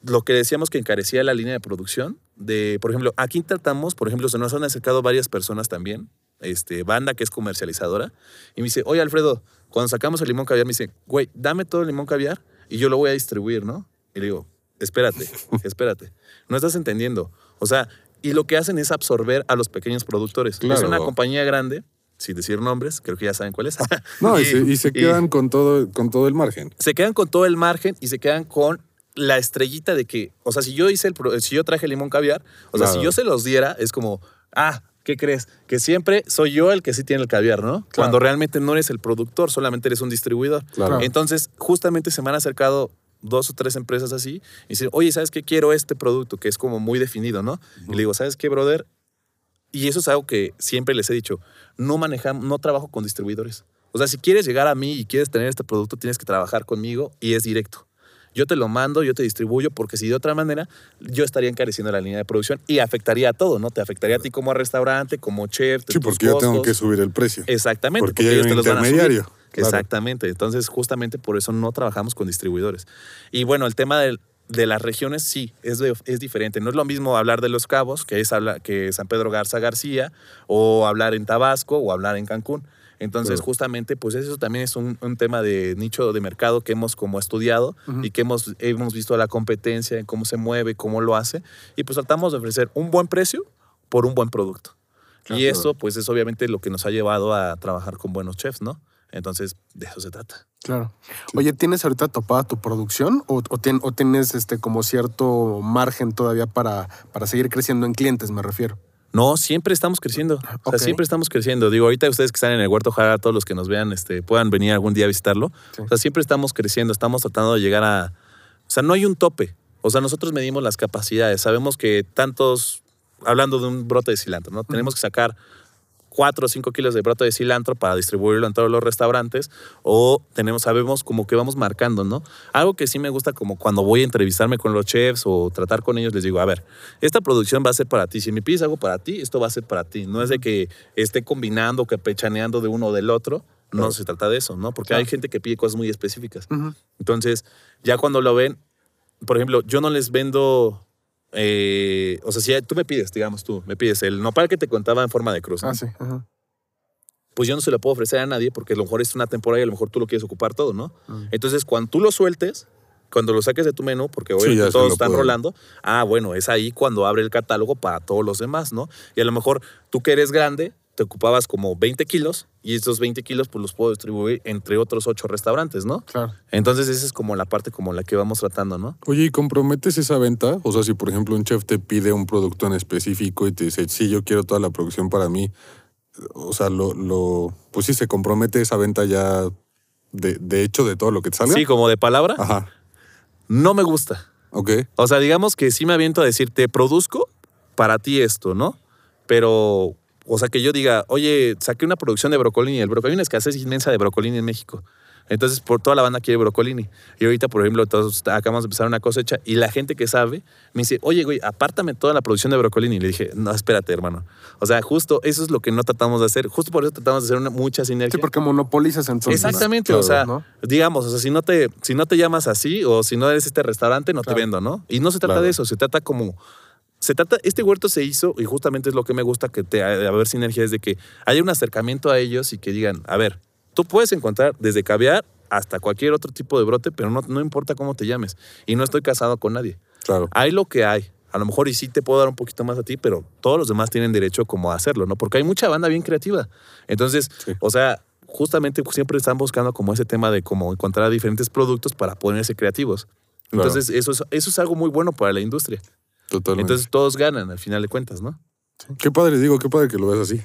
lo que decíamos que encarecía la línea de producción, de, por ejemplo, aquí tratamos, por ejemplo, se nos han acercado varias personas también, este, banda que es comercializadora, y me dice, oye Alfredo, cuando sacamos el limón caviar, me dice, güey, dame todo el limón caviar y yo lo voy a distribuir, ¿no? Y le digo, espérate, [LAUGHS] espérate. No estás entendiendo. O sea, y lo que hacen es absorber a los pequeños productores. Es una compañía grande, sin decir nombres, creo que ya saben cuál es. [LAUGHS] no, y, se, [LAUGHS] quedan con, todo, con todo el margen. Se quedan con todo el margen y se quedan con la estrellita de que, o sea, si yo hice el, si yo traje limón caviar, o sea, si yo se los diera, es como, ah, ¿qué crees? Que siempre soy yo el que sí tiene el caviar, ¿no? Cuando realmente no eres el productor, solamente eres un distribuidor. Entonces, justamente se me han acercado dos o tres empresas así y dicen, oye, ¿sabes qué? Quiero este producto que es como muy definido, ¿no? Y le digo, ¿sabes qué, brother? Y eso es algo que siempre les he dicho, no manejamos, no trabajo con distribuidores. O sea, si quieres llegar a mí y quieres tener este producto, tienes que trabajar conmigo y es directo yo te lo mando, yo te distribuyo, porque si de otra manera yo estaría encareciendo la línea de producción y afectaría a todo, ¿no? Te afectaría a ti como restaurante, como chef. Sí, porque yo tengo que subir el precio. Exactamente. Porque, hay un intermediario. Exactamente. Entonces, justamente por eso no trabajamos con distribuidores. Y bueno, el tema de las regiones sí, es, es diferente. No es lo mismo hablar de Los Cabos, que es que San Pedro Garza García, o hablar en Tabasco, o hablar en Cancún. Entonces, justamente, pues eso también es un, tema de nicho de mercado que hemos como estudiado y que hemos, hemos visto la competencia, en cómo se mueve, cómo lo hace. Y pues tratamos de ofrecer un buen precio por un buen producto. y eso, pues, es obviamente lo que nos ha llevado a trabajar con buenos chefs, ¿no? Entonces, de eso se trata. Claro. Oye, ¿tienes ahorita topada tu producción o, o, tienes este como cierto margen todavía para, para seguir creciendo en clientes, me refiero? No, siempre estamos creciendo. O sea, siempre estamos creciendo. Digo, ahorita ustedes que están en el Huerto Jara, todos los que nos vean, este, puedan venir algún día a visitarlo. O sea, siempre estamos creciendo, estamos tratando de llegar a. O sea, no hay un tope. O sea, nosotros medimos las capacidades. Sabemos que tantos, hablando de un brote de cilantro, ¿no? Tenemos que sacar 4 o 5 kilos de brote de cilantro para distribuirlo en todos los restaurantes o tenemos, sabemos como que vamos marcando, ¿no? Algo que sí me gusta como cuando voy a entrevistarme con los chefs o tratar con ellos, les digo, a ver, esta producción va a ser para ti, si me pides algo para ti, esto va a ser para ti, no es de que esté combinando, que pechaneando de uno o del otro, no se trata de eso, ¿no? Porque hay gente que pide cosas muy específicas. Entonces, ya cuando lo ven, por ejemplo, yo no les vendo eh, o sea, si tú me pides, digamos tú, me pides el nopal que te contaba en forma de cruz. ¿no? Ah, sí. Ajá. Pues yo no se lo puedo ofrecer a nadie porque a lo mejor es una temporada y a lo mejor tú lo quieres ocupar todo, ¿no? Mm. Entonces, cuando tú lo sueltes, cuando lo saques de tu menú, porque Sí, se todos están puedo. rolando, ah, bueno, es ahí cuando abre el catálogo para todos los demás, ¿no? Y a lo mejor tú que eres grande, te ocupabas como 20 kilos y estos 20 kilos pues los puedo distribuir entre otros 8 restaurantes, ¿no? Claro. Entonces esa es como la parte como la que vamos tratando, ¿no? Oye, ¿y comprometes esa venta? O sea, si por ejemplo un chef te pide un producto en específico y te dice, sí, yo quiero toda la producción para mí, o sea, lo, lo pues sí, se compromete esa venta ya de, de hecho de todo lo que te salga. Sí, como de palabra, Ajá, no me gusta. ok. O sea, digamos que sí me aviento a decir, te produzco para ti esto, ¿no? Pero, o sea, que yo diga, oye, saqué una producción de brocolini. El brocolini, hay una escasez inmensa de brocolini en México. Entonces, por toda la banda quiere brocolini. Y ahorita, por ejemplo, todos acabamos de empezar una cosecha y la gente que sabe me dice, oye, güey, apártame toda la producción de brocolini. Y le dije, no, espérate, hermano. O sea, justo eso es lo que no tratamos de hacer. Justo por eso tratamos de hacer una, mucha sinergia. Sí, porque monopolizas entonces. Exactamente, o sea, ¿no? digamos, o sea, si no te, si no te llamas así o si no eres este restaurante, no Claro. te vendo, ¿no? Y no se trata Claro. de eso, se trata como, se trata, este huerto se hizo y justamente es lo que me gusta que te de haber sinergia es de que haya un acercamiento a ellos y que digan, a ver, tú puedes encontrar desde caviar hasta cualquier otro tipo de brote, pero no, no importa cómo te llames y no estoy casado con nadie. Claro. Hay lo que hay. A lo mejor y sí te puedo dar un poquito más a ti, pero todos los demás tienen derecho como a hacerlo, ¿no? Porque hay mucha banda bien creativa. Entonces, Sí. o sea, justamente siempre están buscando como ese tema de cómo encontrar diferentes productos para ponerse creativos. Claro. Entonces, eso, es, eso es algo muy bueno para la industria. Totalmente. Entonces, todos ganan al final de cuentas, ¿no? qué padre, digo, qué padre que lo ves así.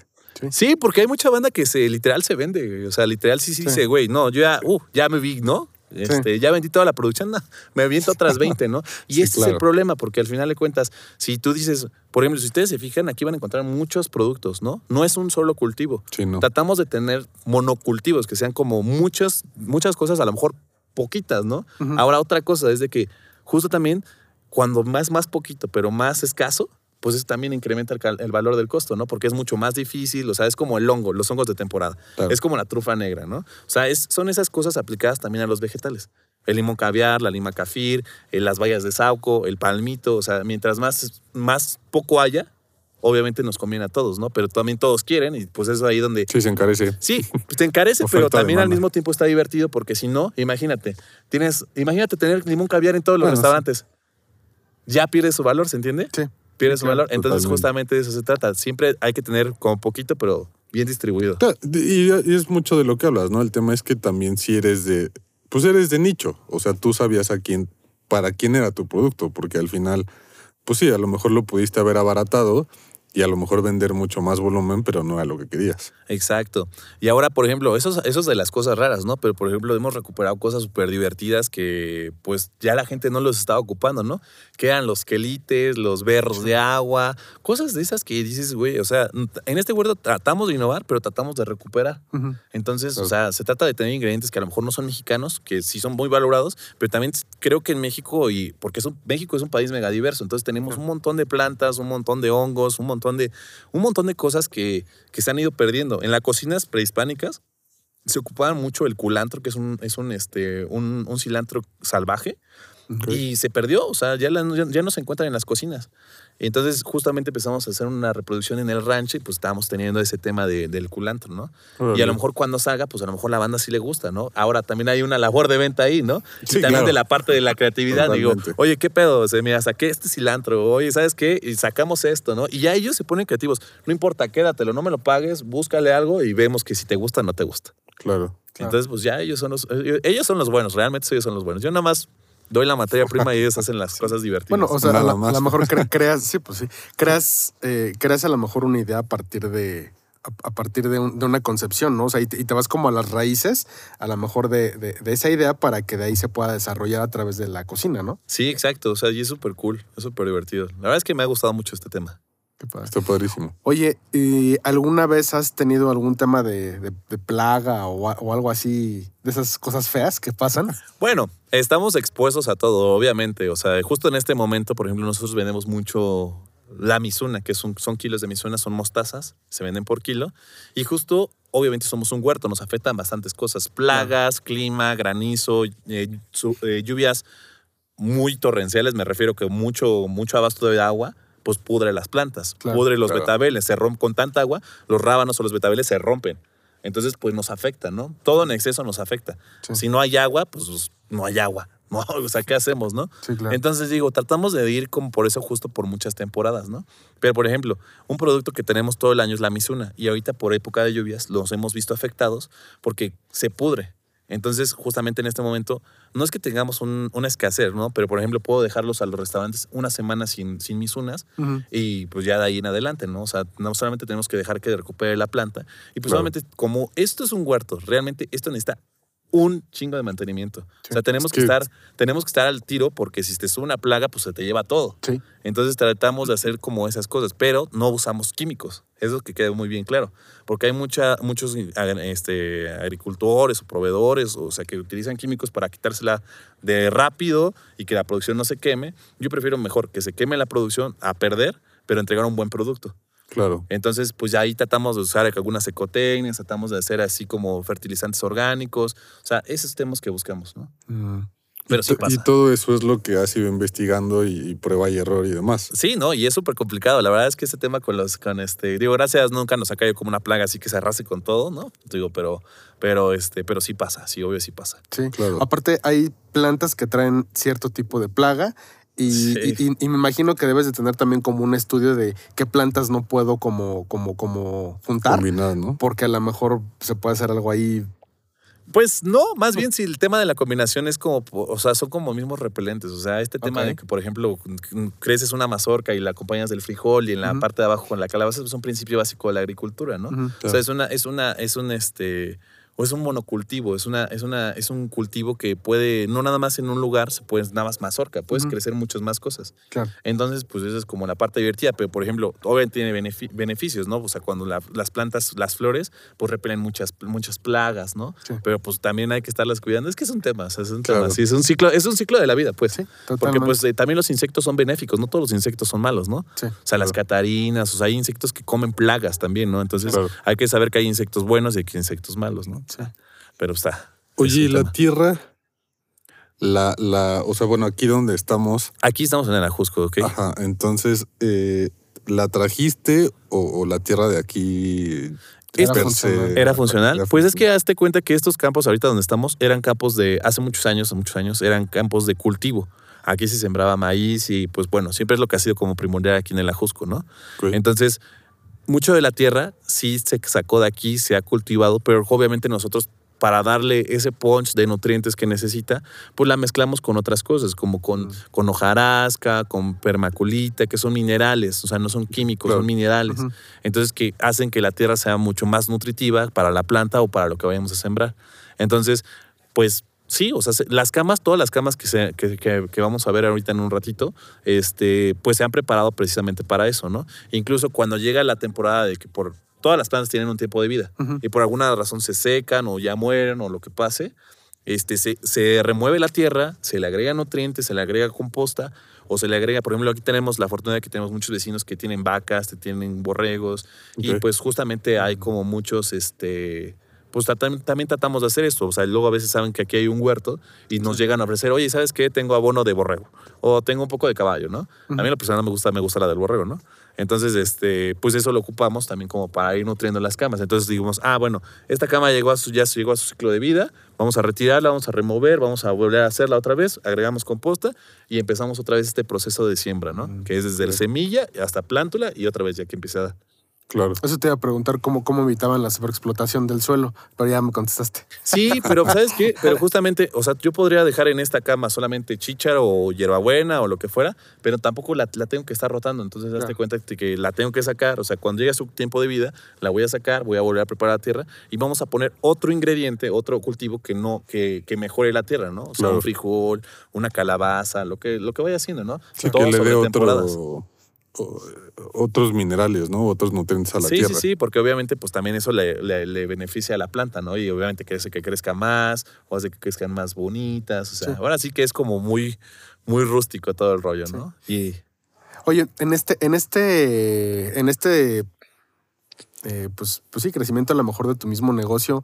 Sí, porque hay mucha banda que se literal se vende. güey. O sea, literal sí, sí, Sí. dice, güey, no, yo ya, uh, ya me vi, ¿no? Este, Ya vendí toda la producción, no, me aviento otras [LAUGHS] 20, ¿no? Y Sí, este es el problema, porque al final de cuentas, si tú dices, por ejemplo, si ustedes se fijan, aquí van a encontrar muchos productos, ¿no? No es un solo cultivo. Sí, no. Tratamos de tener monocultivos, que sean como muchas, muchas cosas, a lo mejor poquitas, ¿no? Ahora, otra cosa es de que justo también, cuando más, más poquito, pero más escaso, pues eso también incrementa el, el valor del costo, ¿no? Porque es mucho más difícil, o sea, es como el hongo, los hongos de temporada. Claro. Es como la trufa negra, ¿no? O sea, es- son esas cosas aplicadas también a los vegetales. El limón caviar, la lima cafir, eh, las bayas de sauco, el palmito, o sea, mientras más, más poco haya, obviamente nos conviene a todos, ¿no? Pero también todos quieren y pues es ahí donde Sí, se encarece. Sí, pues te encarece, pero también al mismo tiempo está divertido porque si no, imagínate, tienes, imagínate tener limón caviar en todos los Bueno, sí. Ya pierde su valor, ¿se entiende? Sí. Pierde su claro, valor. Entonces, totalmente. justamente de eso se trata. Siempre hay que tener como poquito, pero bien distribuido. Claro, Y, y es mucho de lo que hablas, ¿no? El tema es que también si eres de, pues eres de nicho, o sea, tú sabías a quién, para quién era tu producto, porque al final, pues sí, a lo mejor lo pudiste haber abaratado y a lo mejor vender mucho más volumen, pero no era lo que querías. Exacto. Y ahora, por ejemplo, eso, es- eso es de las cosas raras, ¿no? Pero, por ejemplo, hemos recuperado cosas súper divertidas que, pues, ya la gente no los estaba ocupando, ¿no? Que eran los quelites, los berros de agua, cosas de esas que dices, güey, o sea, en este huerto tratamos de innovar, pero tratamos de recuperar. Entonces, o sea, se trata de tener ingredientes que a lo mejor no son mexicanos, que sí son muy valorados, pero también creo que en México, y porque es un- México es un país mega diverso, entonces tenemos un montón de plantas, un montón de hongos, un montón de, un montón de cosas que, que se han ido perdiendo. En las cocinas prehispánicas se ocupaban mucho el culantro, que es un, es un, este, un, un cilantro salvaje, y se perdió, o sea, ya, la- ya, ya no se encuentra en las cocinas. Entonces, justamente empezamos a hacer una reproducción en el rancho y pues estábamos teniendo ese tema de- del culantro, ¿no? Y a lo mejor cuando salga, pues a lo mejor la banda sí le gusta, ¿no? Ahora también hay una labor de venta ahí, ¿no? Sí, y también claro. de la parte de la creatividad. Digo, oye, ¿qué pedo? O sea, mira, saqué este cilantro, oye, ¿sabes qué? Y sacamos esto, ¿no? Y ya ellos se ponen creativos. No importa, quédatelo, no me lo pagues, búscale algo y vemos que si te gusta o no te gusta. Claro. Claro. Entonces, pues ya ellos son los, ellos son los buenos, realmente ellos son los buenos. Yo nada más doy la materia prima y ellos [LAUGHS] hacen las cosas divertidas. Bueno, o sea, a la- lo mejor cre- [LAUGHS] creas, sí, pues sí, creas, eh, creas a lo mejor una idea a partir de a, a partir de, un- de una concepción, ¿no? O sea, y te, y te vas como a las raíces, a lo mejor de, de- de esa idea para que de ahí se pueda desarrollar a través de la cocina, ¿no? Sí, exacto. O sea, y es súper cool, es súper divertido. La verdad es que me ha gustado mucho este tema. Qué padre. Está padrísimo. Oye, ¿y alguna vez has tenido algún tema de, de- de plaga o, algo así, de esas cosas feas que pasan? Bueno, estamos expuestos a todo, obviamente. O sea, justo en este momento, por ejemplo, nosotros vendemos mucho la misuna, que son, son kilos de misuna, son mostazas, se venden por kilo. Y justo, obviamente, somos un huerto, nos afectan bastantes cosas: plagas, clima, granizo, eh, su- eh, lluvias muy torrenciales. Me refiero que mucho, mucho abasto de agua. Pues pudre las plantas, Claro. pudre los Claro. betabeles, se rompen con tanta agua, los rábanos o los betabeles se rompen. Entonces, pues nos afecta, ¿no? Todo en exceso nos afecta. Sí. Si no hay agua, pues no hay agua. [LAUGHS] No, o sea, ¿qué hacemos, no? Sí, claro. Entonces digo, tratamos de ir como por eso justo por muchas temporadas, ¿no? Pero por ejemplo, un producto que tenemos todo el año es la misuna y ahorita por época de lluvias los hemos visto afectados porque se pudre. Entonces, justamente en este momento, no es que tengamos un- una escasez, ¿no? Pero, por ejemplo, puedo dejarlos a los restaurantes una semana sin, sin misunas Ujú. y pues ya de ahí en adelante, ¿no? O sea, no solamente tenemos que dejar que recupere la planta. Y pues Claro. solamente como esto es un huerto, realmente esto necesita un chingo de mantenimiento. O sea, tenemos Es que, que- estar, tenemos que estar al tiro porque si te sube una plaga, pues se te lleva todo. Sí. Entonces tratamos de hacer como esas cosas, pero no usamos químicos. Eso que quede muy bien claro. Porque hay mucha, muchos este, agricultores o proveedores, o sea, que utilizan químicos para quitársela de rápido y que la producción no se queme. Yo prefiero mejor que se queme la producción a perder, pero entregar un buen producto. Claro. Entonces, pues ya ahí tratamos de usar algunas ecotecnias, tratamos de hacer así como fertilizantes orgánicos. O sea, esos temas que buscamos, ¿no? Mm. Pero sí Y pasa. todo eso es lo que has ido investigando y, y prueba y error y demás. Sí, ¿no? Y es súper complicado. La verdad es que este tema con los, con este, digo, gracias, nunca nos ha caído como una plaga así que se arrase con todo, ¿no? Digo, pero, pero, este, pero sí pasa, sí, obvio sí pasa. Sí. Claro. Aparte, hay plantas que traen cierto tipo de plaga. Y, Sí. y- y- y me imagino que debes de tener también como un estudio de qué plantas no puedo como, como, como juntar, Combinar, ¿no? porque a lo mejor se puede hacer algo ahí. Pues no, más bien si el tema de la combinación es como, o sea, son como mismos repelentes. O sea, este tema de que, por ejemplo, creces una mazorca y la acompañas del frijol y en la parte de abajo con la calabaza, es un principio básico de la agricultura, ¿no? O sea, es una, es una, es un este, o es un monocultivo, es una, es una, es un cultivo que puede, no nada más en un lugar, se puede nada más mazorca, puedes crecer muchas más cosas. Claro. Entonces, pues esa es como la parte divertida, pero por ejemplo, obviamente tiene benefi- beneficios, ¿no? O sea, cuando la- las plantas, las flores, pues repelen muchas, muchas plagas, ¿no? Sí. Pero pues también hay que estarlas cuidando. Es que es un tema, o sea, es un Claro. tema, sí, es un ciclo, es un ciclo de la vida, pues. Sí, Porque pues eh, también los insectos son benéficos, no todos los insectos son malos, ¿no? Sí. O sea, las catarinas, o sea, hay insectos que comen plagas también, ¿no? Entonces hay que saber que hay insectos buenos y que hay insectos malos, ¿no? Sí. Pero está. Oye, es ¿y un la tema. tierra? La, la, o sea, bueno, aquí donde estamos, Aquí estamos en el Ajusco, ¿ok? ajá, entonces, eh, ¿la trajiste o, o la tierra de aquí Era per funcional. ¿Era funcional? era Pues es que hazte cuenta que estos campos ahorita donde estamos eran campos de, hace muchos años, hace muchos años, eran campos de cultivo. Aquí se sembraba maíz y pues bueno, siempre es lo que ha sido como primordial aquí en el Ajusco, ¿no? Entonces, mucho de la tierra sí se sacó de aquí, se ha cultivado, pero obviamente nosotros para darle ese punch de nutrientes que necesita, pues la mezclamos con otras cosas, como con, Mm. con hojarasca, con permaculita, que son minerales, o sea, no son químicos, Claro. son minerales. Entonces, que hacen que la tierra sea mucho más nutritiva para la planta o para lo que vayamos a sembrar. Entonces, pues sí, o sea, se- las camas, todas las camas que, se, que, que- que vamos a ver ahorita en un ratito, este, pues se han preparado precisamente para eso, ¿no? Incluso cuando llega la temporada de que por todas las plantas tienen un tiempo de vida y por alguna razón se secan o ya mueren o lo que pase, este, se, se remueve la tierra, se le agrega nutrientes, se le agrega composta o se le agrega, por ejemplo, aquí tenemos la fortuna de que tenemos muchos vecinos que tienen vacas, que tienen borregos y pues justamente hay como muchos, este, pues tratam- también tratamos de hacer esto, o sea, luego a veces saben que aquí hay un huerto y nos llegan a ofrecer, oye, ¿sabes qué? Tengo abono de borrego o tengo un poco de caballo, ¿no? A mí la persona me gusta, me gusta la del borrego, ¿no? Entonces, este, pues eso lo ocupamos también como para ir nutriendo las camas. Entonces digamos, ah, bueno, esta cama llegó a su, ya llegó a su ciclo de vida, vamos a retirarla, vamos a remover, vamos a volver a hacerla otra vez, agregamos composta y empezamos otra vez este proceso de siembra, ¿no? Que es desde la semilla hasta plántula y otra vez ya que empieza a... Claro. Eso te iba a preguntar cómo, cómo evitaban la sobreexplotación del suelo, pero ya me contestaste. Sí, [LAUGHS] pero ¿sabes qué? Pero justamente, o sea, yo podría dejar en esta cama solamente chícharo o hierbabuena o lo que fuera, pero tampoco la, la tengo que estar rotando. Entonces, hazte Claro. cuenta de que la tengo que sacar. O sea, cuando llegue su tiempo de vida, la voy a sacar, voy a volver a preparar la tierra y vamos a poner otro ingrediente, otro cultivo que no, que, que mejore la tierra, ¿no? O sea, Claro. un frijol, una calabaza, lo que, lo que vaya haciendo, ¿no? Sí, Todo que le dé otro, otros minerales, ¿no? Otros nutrientes a la sí, tierra. sí, sí, porque obviamente pues también eso le, le- le beneficia a la planta, ¿no? Y obviamente que hace que crezca más o hace que crezcan más bonitas. O sea, Sí. ahora sí que es como muy, muy rústico todo el rollo, ¿no? Y Oye, en este, en este, en este, eh, pues, pues sí, crecimiento a lo mejor de tu mismo negocio.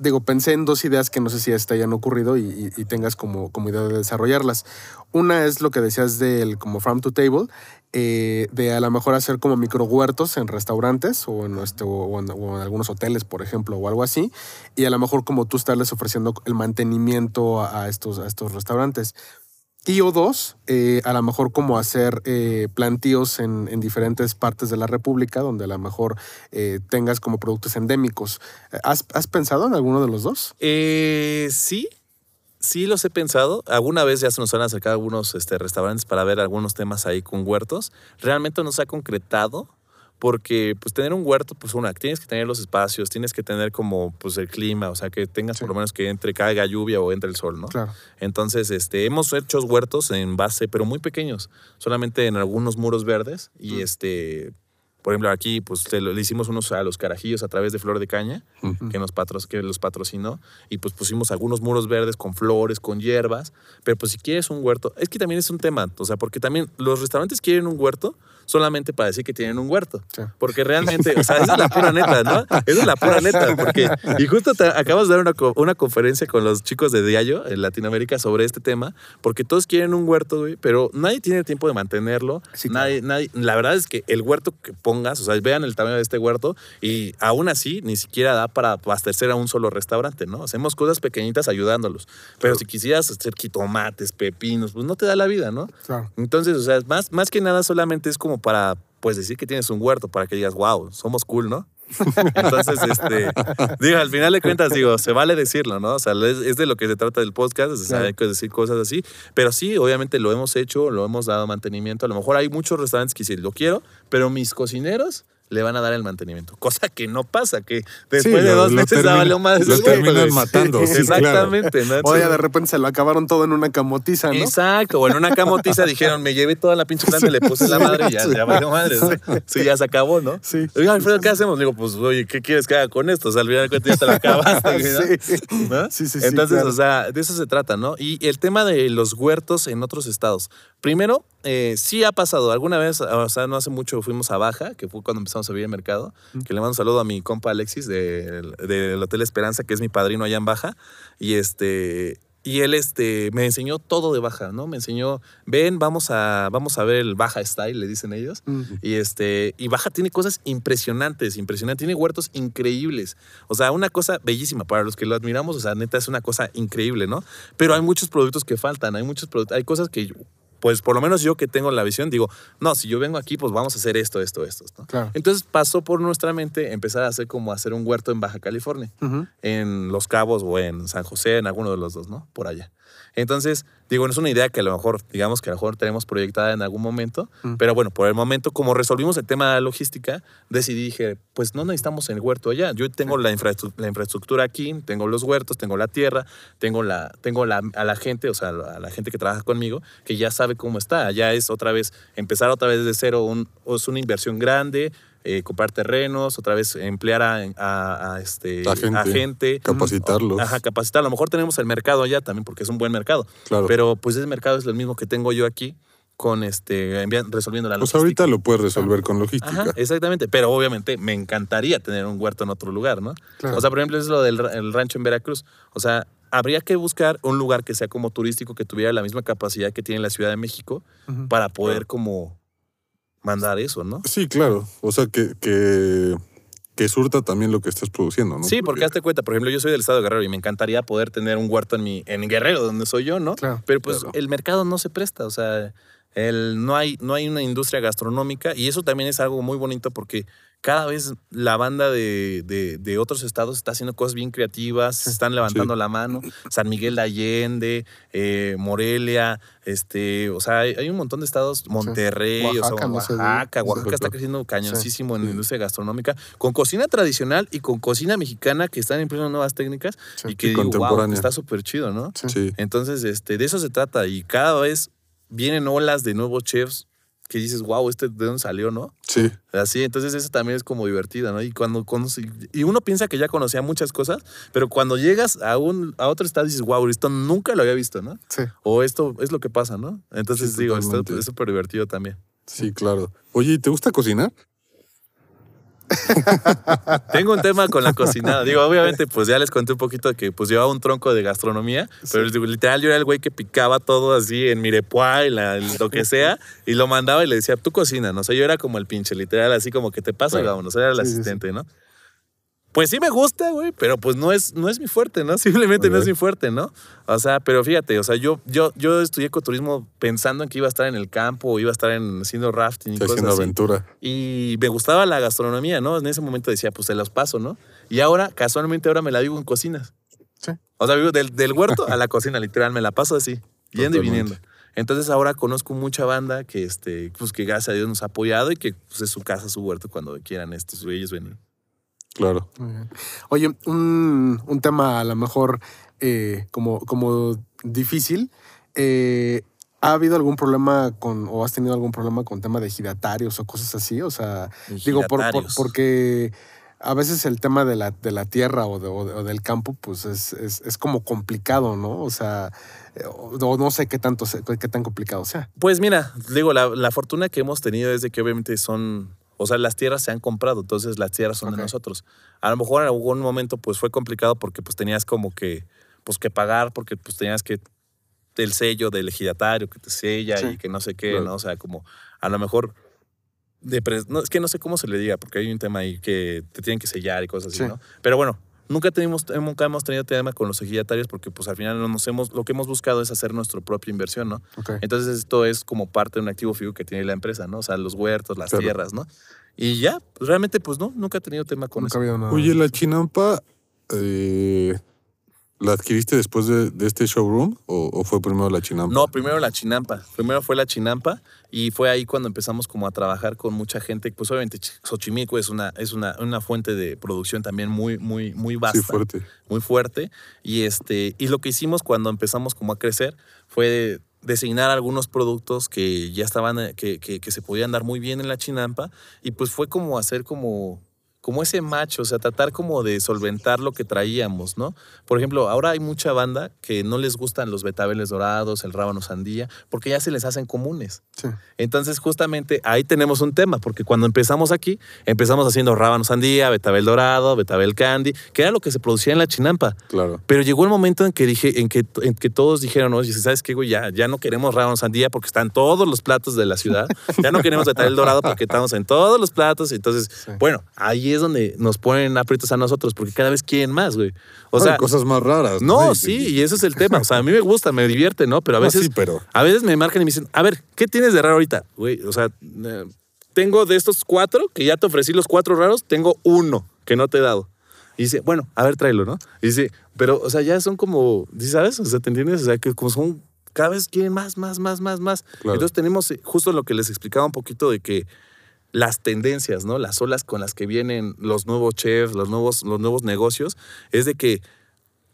Digo, pensé en dos ideas que no sé si te hayan ocurrido y, tengas como, como idea de desarrollarlas. Una es lo que decías del como farm to table, eh, de a lo mejor hacer como micro huertos en restaurantes o en, este, o, en, algunos hoteles, por ejemplo, o algo así. Y a lo mejor como tú estarles ofreciendo el mantenimiento a estos, a estos restaurantes. Y o dos, eh, a lo mejor como hacer eh, plantíos en, en diferentes partes de la República, donde a lo mejor eh, tengas como productos endémicos. ¿Has, has pensado en alguno de los dos? Sí, sí los he pensado. Alguna vez ya se nos han acercado algunos este, restaurantes para ver algunos temas ahí con huertos. Realmente no se ha concretado porque pues tener un huerto, pues una, tienes que tener los espacios, tienes que tener como pues el clima, o sea, que tengas Sí. por lo menos que entre caiga lluvia o entre el sol, ¿no? Claro. Entonces, este, hemos hecho huertos en base, pero muy pequeños, solamente en algunos muros verdes y Mm. este... Por ejemplo, aquí pues le, le hicimos unos a los carajillos a través de Flor de Caña, Ujú. que, nos patro- que los patrocinó, y pues pusimos algunos muros verdes con flores, con hierbas, pero pues si quieres un huerto, es que también es un tema, o sea, porque también los restaurantes quieren un huerto solamente para decir que tienen un huerto, Sí. porque realmente, o sea, esa es la pura neta, ¿no? Esa es la pura neta, porque, y justo te- acabas de dar una, una conferencia con los chicos de Diallo en Latinoamérica sobre este tema, porque todos quieren un huerto, güey, pero nadie tiene tiempo de mantenerlo, Sí, claro. nadie, nadie, la verdad es que el huerto que pongas, o sea, vean el tamaño de este huerto y aún así ni siquiera da para abastecer a un solo restaurante, ¿no? Hacemos cosas pequeñitas ayudándolos, pero si quisieras hacer jitomates, pepinos, pues no te da la vida, ¿no? Claro. Entonces, o sea, más, más que nada solamente es como para, pues decir que tienes un huerto, para que digas, wow, somos cool, ¿no? Entonces, este, digo, al final de cuentas, digo, se vale decirlo, ¿no? O sea, es, es de lo que se trata del podcast, sea, Claro. decir cosas así. Pero sí, obviamente lo hemos hecho, lo hemos dado mantenimiento. A lo mejor hay muchos restaurantes que dicen, lo quiero, pero mis cocineros le van a dar el mantenimiento. Cosa que no pasa, que después Sí, de lo- dos lo meses ya valió más. lo terminan matando, sí, claro. Exactamente, ¿no? Oye, Entonces- de repente se lo acabaron todo en una camotiza, ¿no? Exacto, o en una camotiza dijeron, me llevé toda la pinche planta y le puse la madre y ya, ya valió madre. ¿no? Sí, ya se acabó, ¿no? Sí. Oiga, Alfredo, ¿qué hacemos? Digo, pues, oye, ¿qué quieres que haga con esto? O sea, al final de cuentas ya te lo acabaste. [LAUGHS] ¿no? Sí. ¿No? Sí, sí, sí, Entonces, claro. o sea, de eso se trata, ¿no? Y el tema de los huertos en otros estados. Primero, eh, sí ha pasado. Alguna vez, o sea, no hace mucho fuimos a Baja, que fue cuando empezamos a vivir el mercado, que le mando un saludo a mi compa Alexis del, del Hotel Esperanza, que es mi padrino allá en Baja. Y este... Y él este, me enseñó todo de Baja, ¿no? Me enseñó, ven, vamos a, vamos a ver el Baja Style, le dicen ellos. Y este, y Baja tiene cosas impresionantes, impresionantes, tiene huertos increíbles. O sea, una cosa bellísima para los que lo admiramos, o sea, neta es una cosa increíble, ¿no? Pero hay muchos productos que faltan, hay muchos productos, hay cosas que pues por lo menos yo que tengo la visión digo, no, si yo vengo aquí, pues vamos a hacer esto, esto, esto, ¿no? Claro. Entonces pasó por nuestra mente empezar a hacer como hacer un huerto en Baja California en Los Cabos o en San José, en alguno de los dos, ¿no? Por allá. Entonces, digo, no es una idea que a lo mejor, digamos que a lo mejor tenemos proyectada en algún momento, Mm. pero bueno, por el momento, como resolvimos el tema de la logística, decidí, dije, pues no necesitamos el huerto allá. Yo tengo la, infraestru- la infraestructura aquí, tengo los huertos, tengo la tierra, tengo, la, tengo la, a la gente, o sea, a la gente que trabaja conmigo, que ya sabe cómo está. Allá es otra vez, empezar otra vez de cero, un, es una inversión grande, eh, comprar terrenos, otra vez emplear a, a- a, este, A gente. a gente. Capacitarlos. Ajá, capacitar. A lo mejor tenemos el mercado allá también porque es un buen mercado. Claro. Pero pues ese mercado es el mismo que tengo yo aquí con este resolviendo la Pues logística. ahorita lo puedes resolver con logística. Ajá, exactamente. Pero obviamente me encantaría tener un huerto en otro lugar, ¿no? Claro. O sea, por ejemplo, es lo del ra- el rancho en Veracruz. O sea, habría que buscar un lugar que sea como turístico, que tuviera la misma capacidad que tiene la Ciudad de México para poder como mandar eso, ¿no? Sí, claro. O sea, que, que, que surta también lo que estás produciendo, ¿no? Sí, porque hazte cuenta, por ejemplo, yo soy del estado de Guerrero y me encantaría poder tener un huerto en mi en Guerrero, donde soy yo, ¿no? Claro. Pero pues Claro. el mercado no se presta, o sea, el, no, hay, no hay una industria gastronómica y eso también es algo muy bonito porque cada vez la banda de, de- de otros estados está haciendo cosas bien creativas, se están levantando Sí. la mano. San Miguel de Allende, eh, Morelia, este, o sea, hay, hay un montón de estados, Monterrey, o sea, Oaxaca, no sé, Oaxaca, Oaxaca Oaxaca. está creciendo cañoncísimo en la industria gastronómica, con cocina tradicional y con cocina mexicana que están empleando nuevas técnicas Sí. y que Y digo, wow, contemporánea. está súper chido, ¿no? Sí. Sí. Entonces, este, de eso se trata y cada vez vienen olas de nuevos chefs que dices, wow, este de dónde salió, ¿no? Sí. Así, entonces eso también es como divertido, ¿no? Y cuando conoce, y uno piensa que ya conocía muchas cosas, pero cuando llegas a un a otro estado dices, wow, esto nunca lo había visto, ¿no? Sí. O esto es lo que pasa, ¿no? Entonces Sí, digo, esto es súper divertido también. Sí, claro. Oye, ¿y ¿te gusta cocinar? [LAUGHS] Tengo un tema con la cocinada. Digo, obviamente, pues ya les conté un poquito que pues llevaba un tronco de gastronomía, pero literal yo era el güey que picaba todo así en Mirepoix, en la- lo que sea, y lo mandaba y le decía, tú cocina, ¿no? O sea, yo era como el pinche, literal, así como que te pasa y Claro. vámonos, era el Sí, sí, sí. asistente, ¿no? Pues sí me gusta, güey, pero pues no es, no es mi fuerte, ¿no? [LAUGHS] Simplemente no Ok. es mi fuerte, ¿no? O sea, pero fíjate, o sea, yo, yo, yo estudié ecoturismo pensando en que iba a estar en el campo, iba a estar en, haciendo rafting y Está cosas haciendo así. aventura. Y me gustaba la gastronomía, ¿no? En ese momento decía, pues se los paso, ¿no? Y ahora, casualmente, ahora me la vivo en cocinas. Sí. O sea, vivo del, del huerto a la cocina, literal, me la paso así, yendo y Totalmente. viniendo. Entonces ahora conozco mucha banda que, este, pues que gracias a Dios nos ha apoyado y que pues, es su casa, su huerto, cuando quieran estos ellos venir. Claro. Oye, un, un tema a lo mejor eh, como, como difícil. eh, ¿Ha habido algún problema con, o has tenido algún problema con tema de giratarios o cosas así? O sea, digo, por- por- Ejidatarios. porque a veces el tema de la, de la tierra o, de- o de- o del campo, pues es, es, es como complicado, ¿no? O sea, eh, o, o no sé qué tanto, qué tan complicado sea. Pues mira, digo, la, la fortuna que hemos tenido es de que obviamente son, o sea, las tierras se han comprado, entonces las tierras son de nosotros. A lo mejor en algún momento pues fue complicado porque pues tenías como que, pues que pagar, porque pues tenías que el sello del ejidatario que te sella Sí. y que no sé qué, Claro. ¿no? O sea, como a lo mejor... De no, es que no sé cómo se le diga, porque hay un tema ahí que te tienen que sellar y cosas así, Sí. ¿no? Pero bueno, nunca, tenemos, nunca hemos tenido tema con los ejidatarios porque pues al final no nos hemos, lo que hemos buscado es hacer nuestra propia inversión, ¿no? Ok. Entonces esto es como parte de un activo fijo que tiene la empresa, ¿no? O sea, los huertos, las Claro. tierras, ¿no? Y ya, pues, realmente pues no, nunca he tenido tema con Nunca eso. nada. Oye, la chinampa, eh, ¿la adquiriste después de, de este showroom o, o fue primero la chinampa? No, primero la chinampa. Primero fue la chinampa y fue ahí cuando empezamos como a trabajar con mucha gente. Pues obviamente Ch- Xochimilco es una, es una, una fuente de producción también muy, muy, muy vasta. Sí, fuerte. muy fuerte. Y, este, y lo que hicimos cuando empezamos como a crecer fue designar algunos productos que ya estaban, eh, que, que, que se podían dar muy bien en la chinampa. Y pues fue como hacer como, como ese macho, o sea, tratar como de solventar lo que traíamos, ¿no? Por ejemplo, ahora hay mucha banda que no les gustan los betabeles dorados, el rábano sandía, porque ya se les hacen comunes. Sí. Entonces, justamente ahí tenemos un tema, porque cuando empezamos aquí, empezamos haciendo rábano sandía, betabel dorado, betabel candy, que era lo que se producía en la chinampa. Claro. Pero llegó el momento en que dije, en que, en que todos dijeron, oye, ¿sabes qué, güey? Ya, ya no queremos rábano sandía porque están todos los platos de la ciudad. Ya no queremos betabel dorado porque estamos en todos los platos. Entonces, Sí. bueno, ahí es donde nos ponen aprietos a nosotros porque cada vez quieren más, güey. O Hay sea, cosas más raras. no, Y- sí, y ese es el tema. O sea, a mí me gusta, me divierte, ¿no? Pero a Ah, veces sí, pero a veces me marcan y me dicen, a ver, ¿qué tienes de raro ahorita? Güey, o sea, eh, tengo de estos cuatro, que ya te ofrecí los cuatro raros, tengo uno que no te he dado. Y dice, bueno, a ver, tráelo, ¿no? Y dice, pero, o sea, ya son como, ¿sí ¿sabes? O sea, ¿te entiendes? O sea, que como son, cada vez quieren más, más, más, más, más. Claro. Entonces tenemos eh, justo lo que les explicaba un poquito de que las tendencias, ¿no? Las olas con las que vienen los nuevos chefs, los nuevos, los nuevos negocios, es de que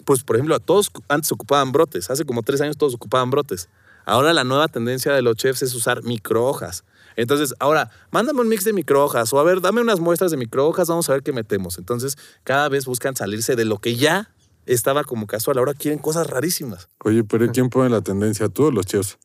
pues por ejemplo, a todos antes ocupaban brotes. Hace como tres años todos ocupaban brotes. Ahora la nueva tendencia de los chefs es usar microhojas. Entonces, ahora, mándame un mix de microhojas o a ver, dame unas muestras de microhojas, vamos a ver qué metemos. Entonces, cada vez buscan salirse de lo que ya estaba como casual. Ahora quieren cosas rarísimas. Oye, pero ¿quién pone la tendencia? ¿Tú o los chefs?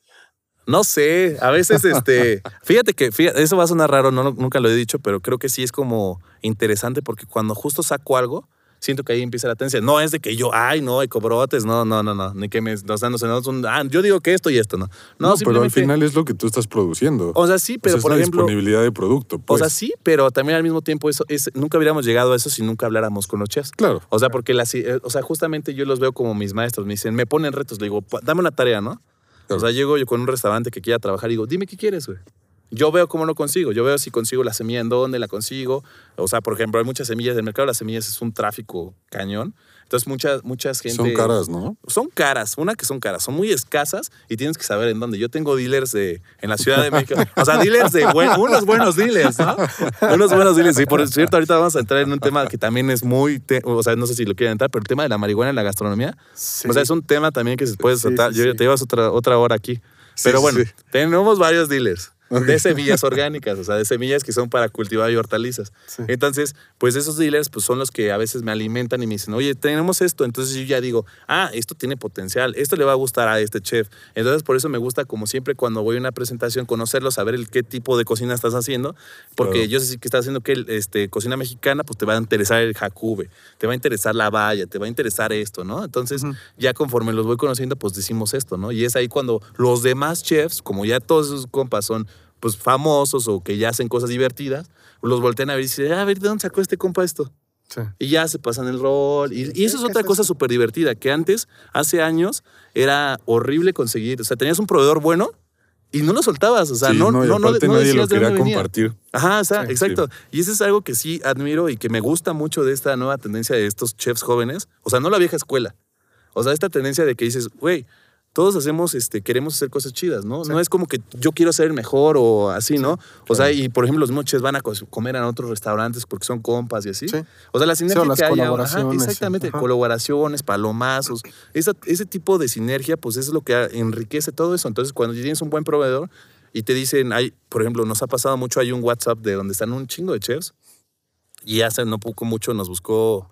No sé, a veces, este, [LAUGHS] fíjate que, fíjate, eso va a sonar raro, no, nunca lo he dicho, pero creo que sí es como interesante porque cuando justo saco algo, siento que ahí empieza la tendencia. No es de que yo, ay, no, ecobrotes, no, no, no, no, ni que me, o sea, no sé, no, ah, yo digo que esto y esto, no. No, No, pero al final es lo que tú estás produciendo. O sea, sí, pero O sea, es por la ejemplo, disponibilidad de producto. o Pues. sea, sí, pero también al mismo tiempo eso es, nunca hubiéramos llegado a eso si nunca habláramos con los chefs. Claro. O sea, porque las, eh, o sea, justamente yo los veo como mis maestros, me dicen, me ponen retos, le digo, "Pa- dame una tarea, ¿no? Claro. O sea, llego yo con un restaurante que quiera trabajar y digo, dime qué quieres, güey. Yo veo cómo lo consigo, yo veo si consigo la semilla en dónde la consigo. O sea, por ejemplo, hay muchas semillas del mercado, las semillas es un tráfico cañón. Entonces, muchas, muchas gente... Son caras, ¿no? Son caras, una que son caras, son muy escasas y tienes que saber en dónde. Yo tengo dealers de, en la Ciudad de México, o sea, dealers de buen- unos buenos dealers, ¿no? Unos buenos dealers. Y por cierto, ahorita vamos a entrar en un tema que también es muy, te- o sea, no sé si lo quieren entrar, pero el tema de la marihuana en la gastronomía, Sí. o sea, es un tema también que se puede tratar. sí, Yo sí. te llevas otra, otra hora aquí. Sí, Pero bueno, tenemos varios dealers. De semillas orgánicas, o sea, de semillas que son para cultivar y hortalizas. Sí. Entonces, pues esos dealers pues son los que a veces me alimentan y me dicen, oye, tenemos esto. Entonces yo ya digo, ah, esto tiene potencial, esto le va a gustar a este chef. Entonces por eso me gusta, como siempre, cuando voy a una presentación, conocerlo, saber el qué tipo de cocina estás haciendo, porque Claro. yo sé que estás haciendo que este, cocina mexicana, pues te va a interesar el jacube, te va a interesar la valla, te va a interesar esto, ¿no? Entonces, ya conforme los voy conociendo, pues decimos esto, ¿no? Y es ahí cuando los demás chefs, como ya todos esos compas son pues famosos o que ya hacen cosas divertidas, los voltean a ver y dicen, "Ah, a ver, ¿de dónde sacó este compa esto? Sí. Y ya se pasan el rol. Y, y eso es ¿Qué otra cosa súper divertida, que antes, hace años, era horrible conseguir. O sea, tenías un proveedor bueno y no lo soltabas. O sea, Sí, no, no, no, no, nadie lo decías de quería compartir. Ajá, o sea, Sí. exacto. Y eso es algo que sí admiro y que me gusta mucho de esta nueva tendencia de estos chefs jóvenes. O sea, no la vieja escuela. O sea, esta tendencia de que dices, güey, todos hacemos, este, queremos hacer cosas chidas, ¿no? No es como que yo quiero ser el mejor o así, ¿no? O sea, y por ejemplo, los mismos chefs van a co- comer a otros restaurantes porque son compas y así. Sí. O sea, la sinergia las que haya. ajá, colaboraciones, exactamente, ajá. colaboraciones, palomazos. Esa- ese tipo de sinergia, pues es lo que enriquece todo eso. Entonces, cuando tienes un buen proveedor y te dicen, hay, por ejemplo, nos ha pasado mucho, hay un WhatsApp de donde están un chingo de chefs y hace no poco mucho nos buscó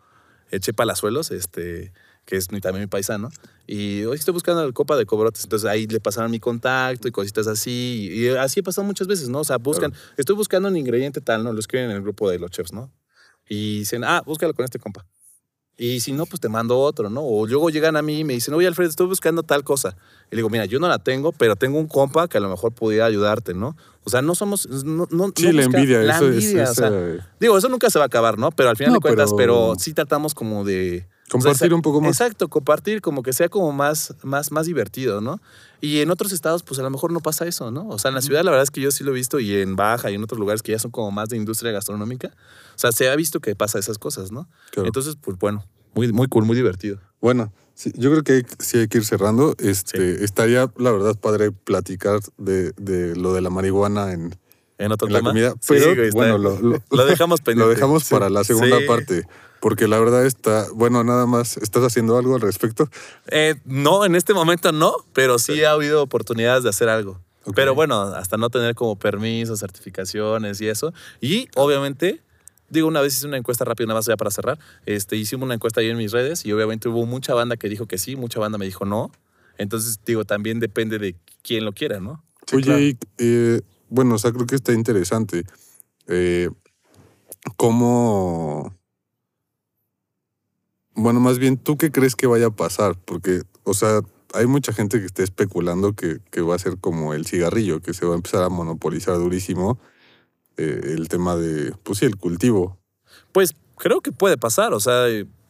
el Che Palazuelos, este, que es también mi paisano, y hoy estoy buscando la copa de cobrotes, entonces ahí le pasaron mi contacto y cositas así, y así ha pasado muchas veces, ¿no? O sea, buscan, estoy buscando un ingrediente tal, ¿no? Lo escriben en el grupo de los chefs, ¿no? Y dicen, ah, búscalo con este compa. Y si no, pues te mando otro, ¿no? O luego llegan a mí y me dicen, oye, Alfred, estoy buscando tal cosa. Y le digo, mira, yo no la tengo, pero tengo un compa que a lo mejor pudiera ayudarte, ¿no? O sea, no somos... No, no- Sí, no la envidia, la eso es- envidia, o sea, Digo, eso nunca se va a acabar, ¿no? Pero al final de cuentas, pero, pero- sí tratamos como de... Compartir o sea, un poco más. Exacto, compartir, como que sea como más, más, más divertido, ¿no? Y en otros estados, pues a lo mejor no pasa eso, ¿no? O sea, en la ciudad la verdad es que yo sí lo he visto y en Baja y en otros lugares que ya son como más de industria gastronómica. O sea, se ha visto que pasa esas cosas, ¿no? Claro. Entonces, pues bueno, muy, muy cool, muy divertido. Bueno, sí, yo creo que hay- sí hay que ir cerrando. Este, Estaría, la verdad, padre platicar de, de lo de la marihuana en, En otro en la comida. Sí, Pero güey, bueno, lo, lo- [LAUGHS] lo dejamos [LAUGHS] pendiente. lo dejamos para la segunda parte. Porque la verdad está, bueno, nada más, ¿estás haciendo algo al respecto? Eh, no, en este momento no, pero sí ha habido oportunidades de hacer algo. Pero bueno, hasta no tener como permisos, certificaciones y eso. Y obviamente, digo, una vez hice una encuesta rápida, nada más ya para cerrar. Este, hicimos una encuesta ahí en mis redes y obviamente hubo mucha banda que dijo que sí, mucha banda me dijo no. Entonces, digo, también depende de quién lo quiera, ¿no? Sí, Oye, claro. y, eh, bueno, o sea, creo que está interesante. Eh, ¿Cómo...? Bueno, más bien, ¿tú qué crees que vaya a pasar? Porque, o sea, hay mucha gente que está especulando que, que va a ser como el cigarrillo, que se va a empezar a monopolizar durísimo eh, el tema de, pues sí, el cultivo. Pues creo que puede pasar, o sea,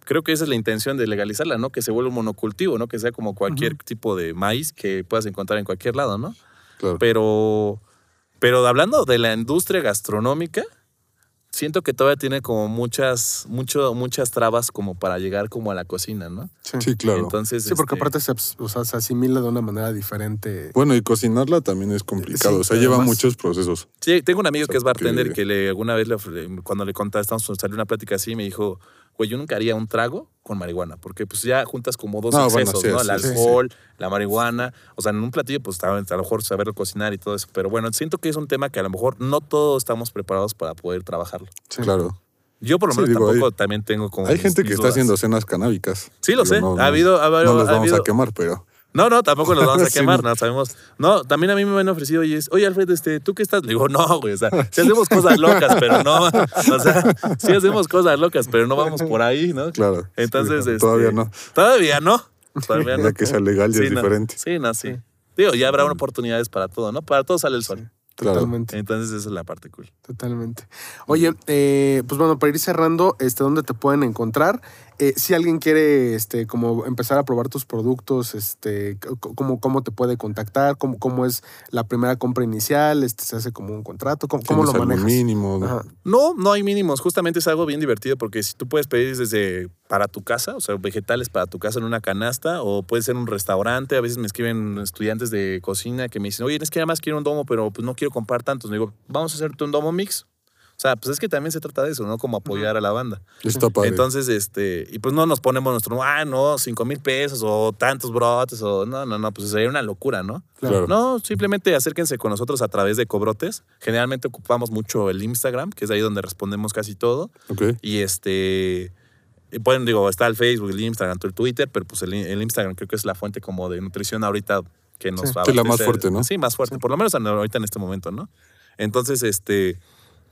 creo que esa es la intención de legalizarla, ¿no? Que se vuelva un monocultivo, ¿no? Que sea como cualquier tipo de maíz que puedas encontrar en cualquier lado, ¿no? Claro. Pero, pero hablando de la industria gastronómica, siento que todavía tiene como muchas, mucho, muchas trabas como para llegar como a la cocina, ¿no? Sí, claro. Entonces, Sí, porque este, aparte se, abs- o sea, se asimila de una manera diferente. Bueno, y cocinarla también es complicado. Sí, o sea, lleva además- muchos procesos. Sí, tengo un amigo O sea, que es bartender que le, alguna vez le cuando le contestamos salió una plática así me dijo, güey, yo nunca haría un trago con marihuana, porque pues ya juntas como dos No, bueno, excesos, sí, ¿no? sí, El sí, sí. alcohol, la marihuana, o sea, en un platillo pues a a lo mejor saberlo cocinar y todo eso, pero bueno, siento que es un tema que a lo mejor no todos estamos preparados para poder trabajarlo. Sí. Claro. Yo por lo Sí, menos digo, tampoco hay- también tengo como Hay mis- gente que está dudas. haciendo cenas canábicas. Sí, lo Digo, sé. no, ha habido, ha habido- No los ha vamos habido- a quemar, pero... No, no, tampoco los vamos a [LAUGHS] quemar, no. no sabemos. No, también a mí me han ofrecido, oye, es, oye Alfred, este, ¿tú qué estás? Le digo, no, güey, o sea, [LAUGHS] sí hacemos cosas locas, pero no, o sea, sí hacemos cosas locas, pero no vamos por ahí, ¿no? Claro. Entonces, sí, este, todavía no. Todavía no. Todavía [LAUGHS] no. Ya que sea legal ya Sí, es no. diferente. Sí, no, sí. Digo, ya habrá oportunidades para todo, ¿no? Para todo sale el sol. Claro. Totalmente. Entonces, esa es la parte cool. Totalmente. Oye, eh, pues bueno, para ir cerrando, este, ¿dónde te pueden encontrar? Eh, si alguien quiere, este, como empezar a probar tus productos, este, ¿cómo, cómo te puede contactar? ¿Cómo, cómo es la primera compra inicial? Este, ¿Se hace como un contrato? ¿Cómo, cómo lo ¿Tienes algún manejas? mínimo? Ajá. No, no hay mínimos. Justamente es algo bien divertido porque si tú puedes pedir desde para tu casa, o sea, vegetales para tu casa en una canasta, o puede ser un restaurante. A veces me escriben estudiantes de cocina que me dicen, oye, es que además quiero un domo, pero pues no quiero comprar tantos. Le digo, vamos a hacerte un domo mix. O sea, pues es que también se trata de eso, ¿no? Como apoyar a la banda. Está padre. Entonces, este, y pues no nos ponemos nuestro, ah, no, cinco mil pesos o tantos brotes o no, no, no, pues sería una locura, ¿no? Claro. No, simplemente acérquense con nosotros a través de Cobrotes. Generalmente ocupamos mucho el Instagram, que es ahí donde respondemos casi todo. Ok. Y este, y pueden, digo, está el Facebook, el Instagram, el Twitter, pero pues el, el Instagram creo que es la fuente como de nutrición ahorita que nos Sí. va a Sí, la más fuerte, ¿no? Sí, más fuerte, por lo menos ahorita en este momento, ¿no? Entonces, este,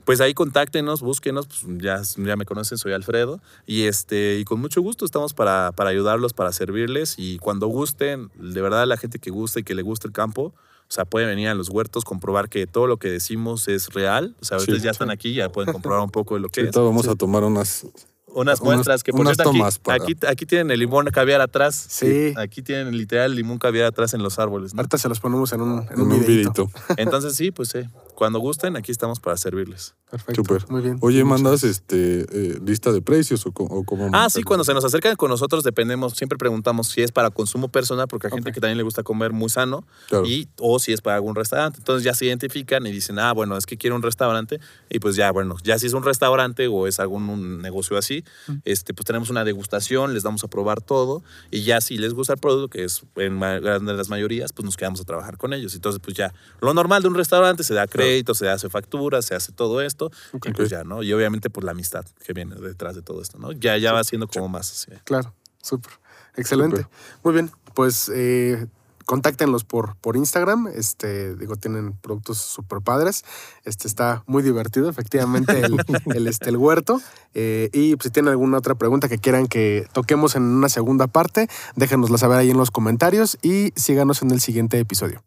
pues ahí contáctenos, búsquenos, pues ya, ya me conocen, soy Alfredo, y este, y con mucho gusto estamos para, para ayudarlos, para servirles, y cuando gusten, de verdad la gente que guste y que le guste el campo, o sea, pueden venir a los huertos, comprobar que todo lo que decimos es real. O sea, ustedes Sí. ya están aquí, ya pueden comprobar un poco de lo que es. Ahorita vamos a tomar unas. Unas Unas- muestras que por unas cierto, aquí, para- aquí, aquí tienen el limón caviar atrás. Sí. Aquí tienen literal el limón caviar atrás en los árboles. ¿no? Ahorita se los ponemos en un, en En un, un videito. videito. Entonces sí, pues sí. Cuando gusten, aquí estamos para servirles. Perfecto. Muy bien. Oye, Muchas ¿mandas gracias. este eh, lista de precios o, o cómo? Ah, sí, cuando se nos acercan con nosotros dependemos, siempre preguntamos si es para consumo personal, porque hay gente que también le gusta comer muy sano, Claro. y o si es para algún restaurante. Entonces ya se identifican y dicen, ah, bueno, es que quiero un restaurante, y pues ya, bueno, ya si es un restaurante o es algún un negocio así, este, pues tenemos una degustación, les damos a probar todo, y ya si les gusta el producto, que es en de las mayorías, pues nos quedamos a trabajar con ellos. Entonces, pues ya, lo normal de un restaurante se da crédito, se hace factura, se hace todo esto, y pues ya, ¿no? Y obviamente por la amistad que viene detrás de todo esto, ¿no? Ya, ya va siendo como más así. Claro, súper. Excelente. Muy bien, pues eh, contáctenlos por, por Instagram. Este, digo, tienen productos súper padres. Este está muy divertido, efectivamente, el, [LAUGHS] el, este, el huerto. Eh, y pues, si tienen alguna otra pregunta que quieran que toquemos en una segunda parte, déjenosla saber ahí en los comentarios y síganos en el siguiente episodio.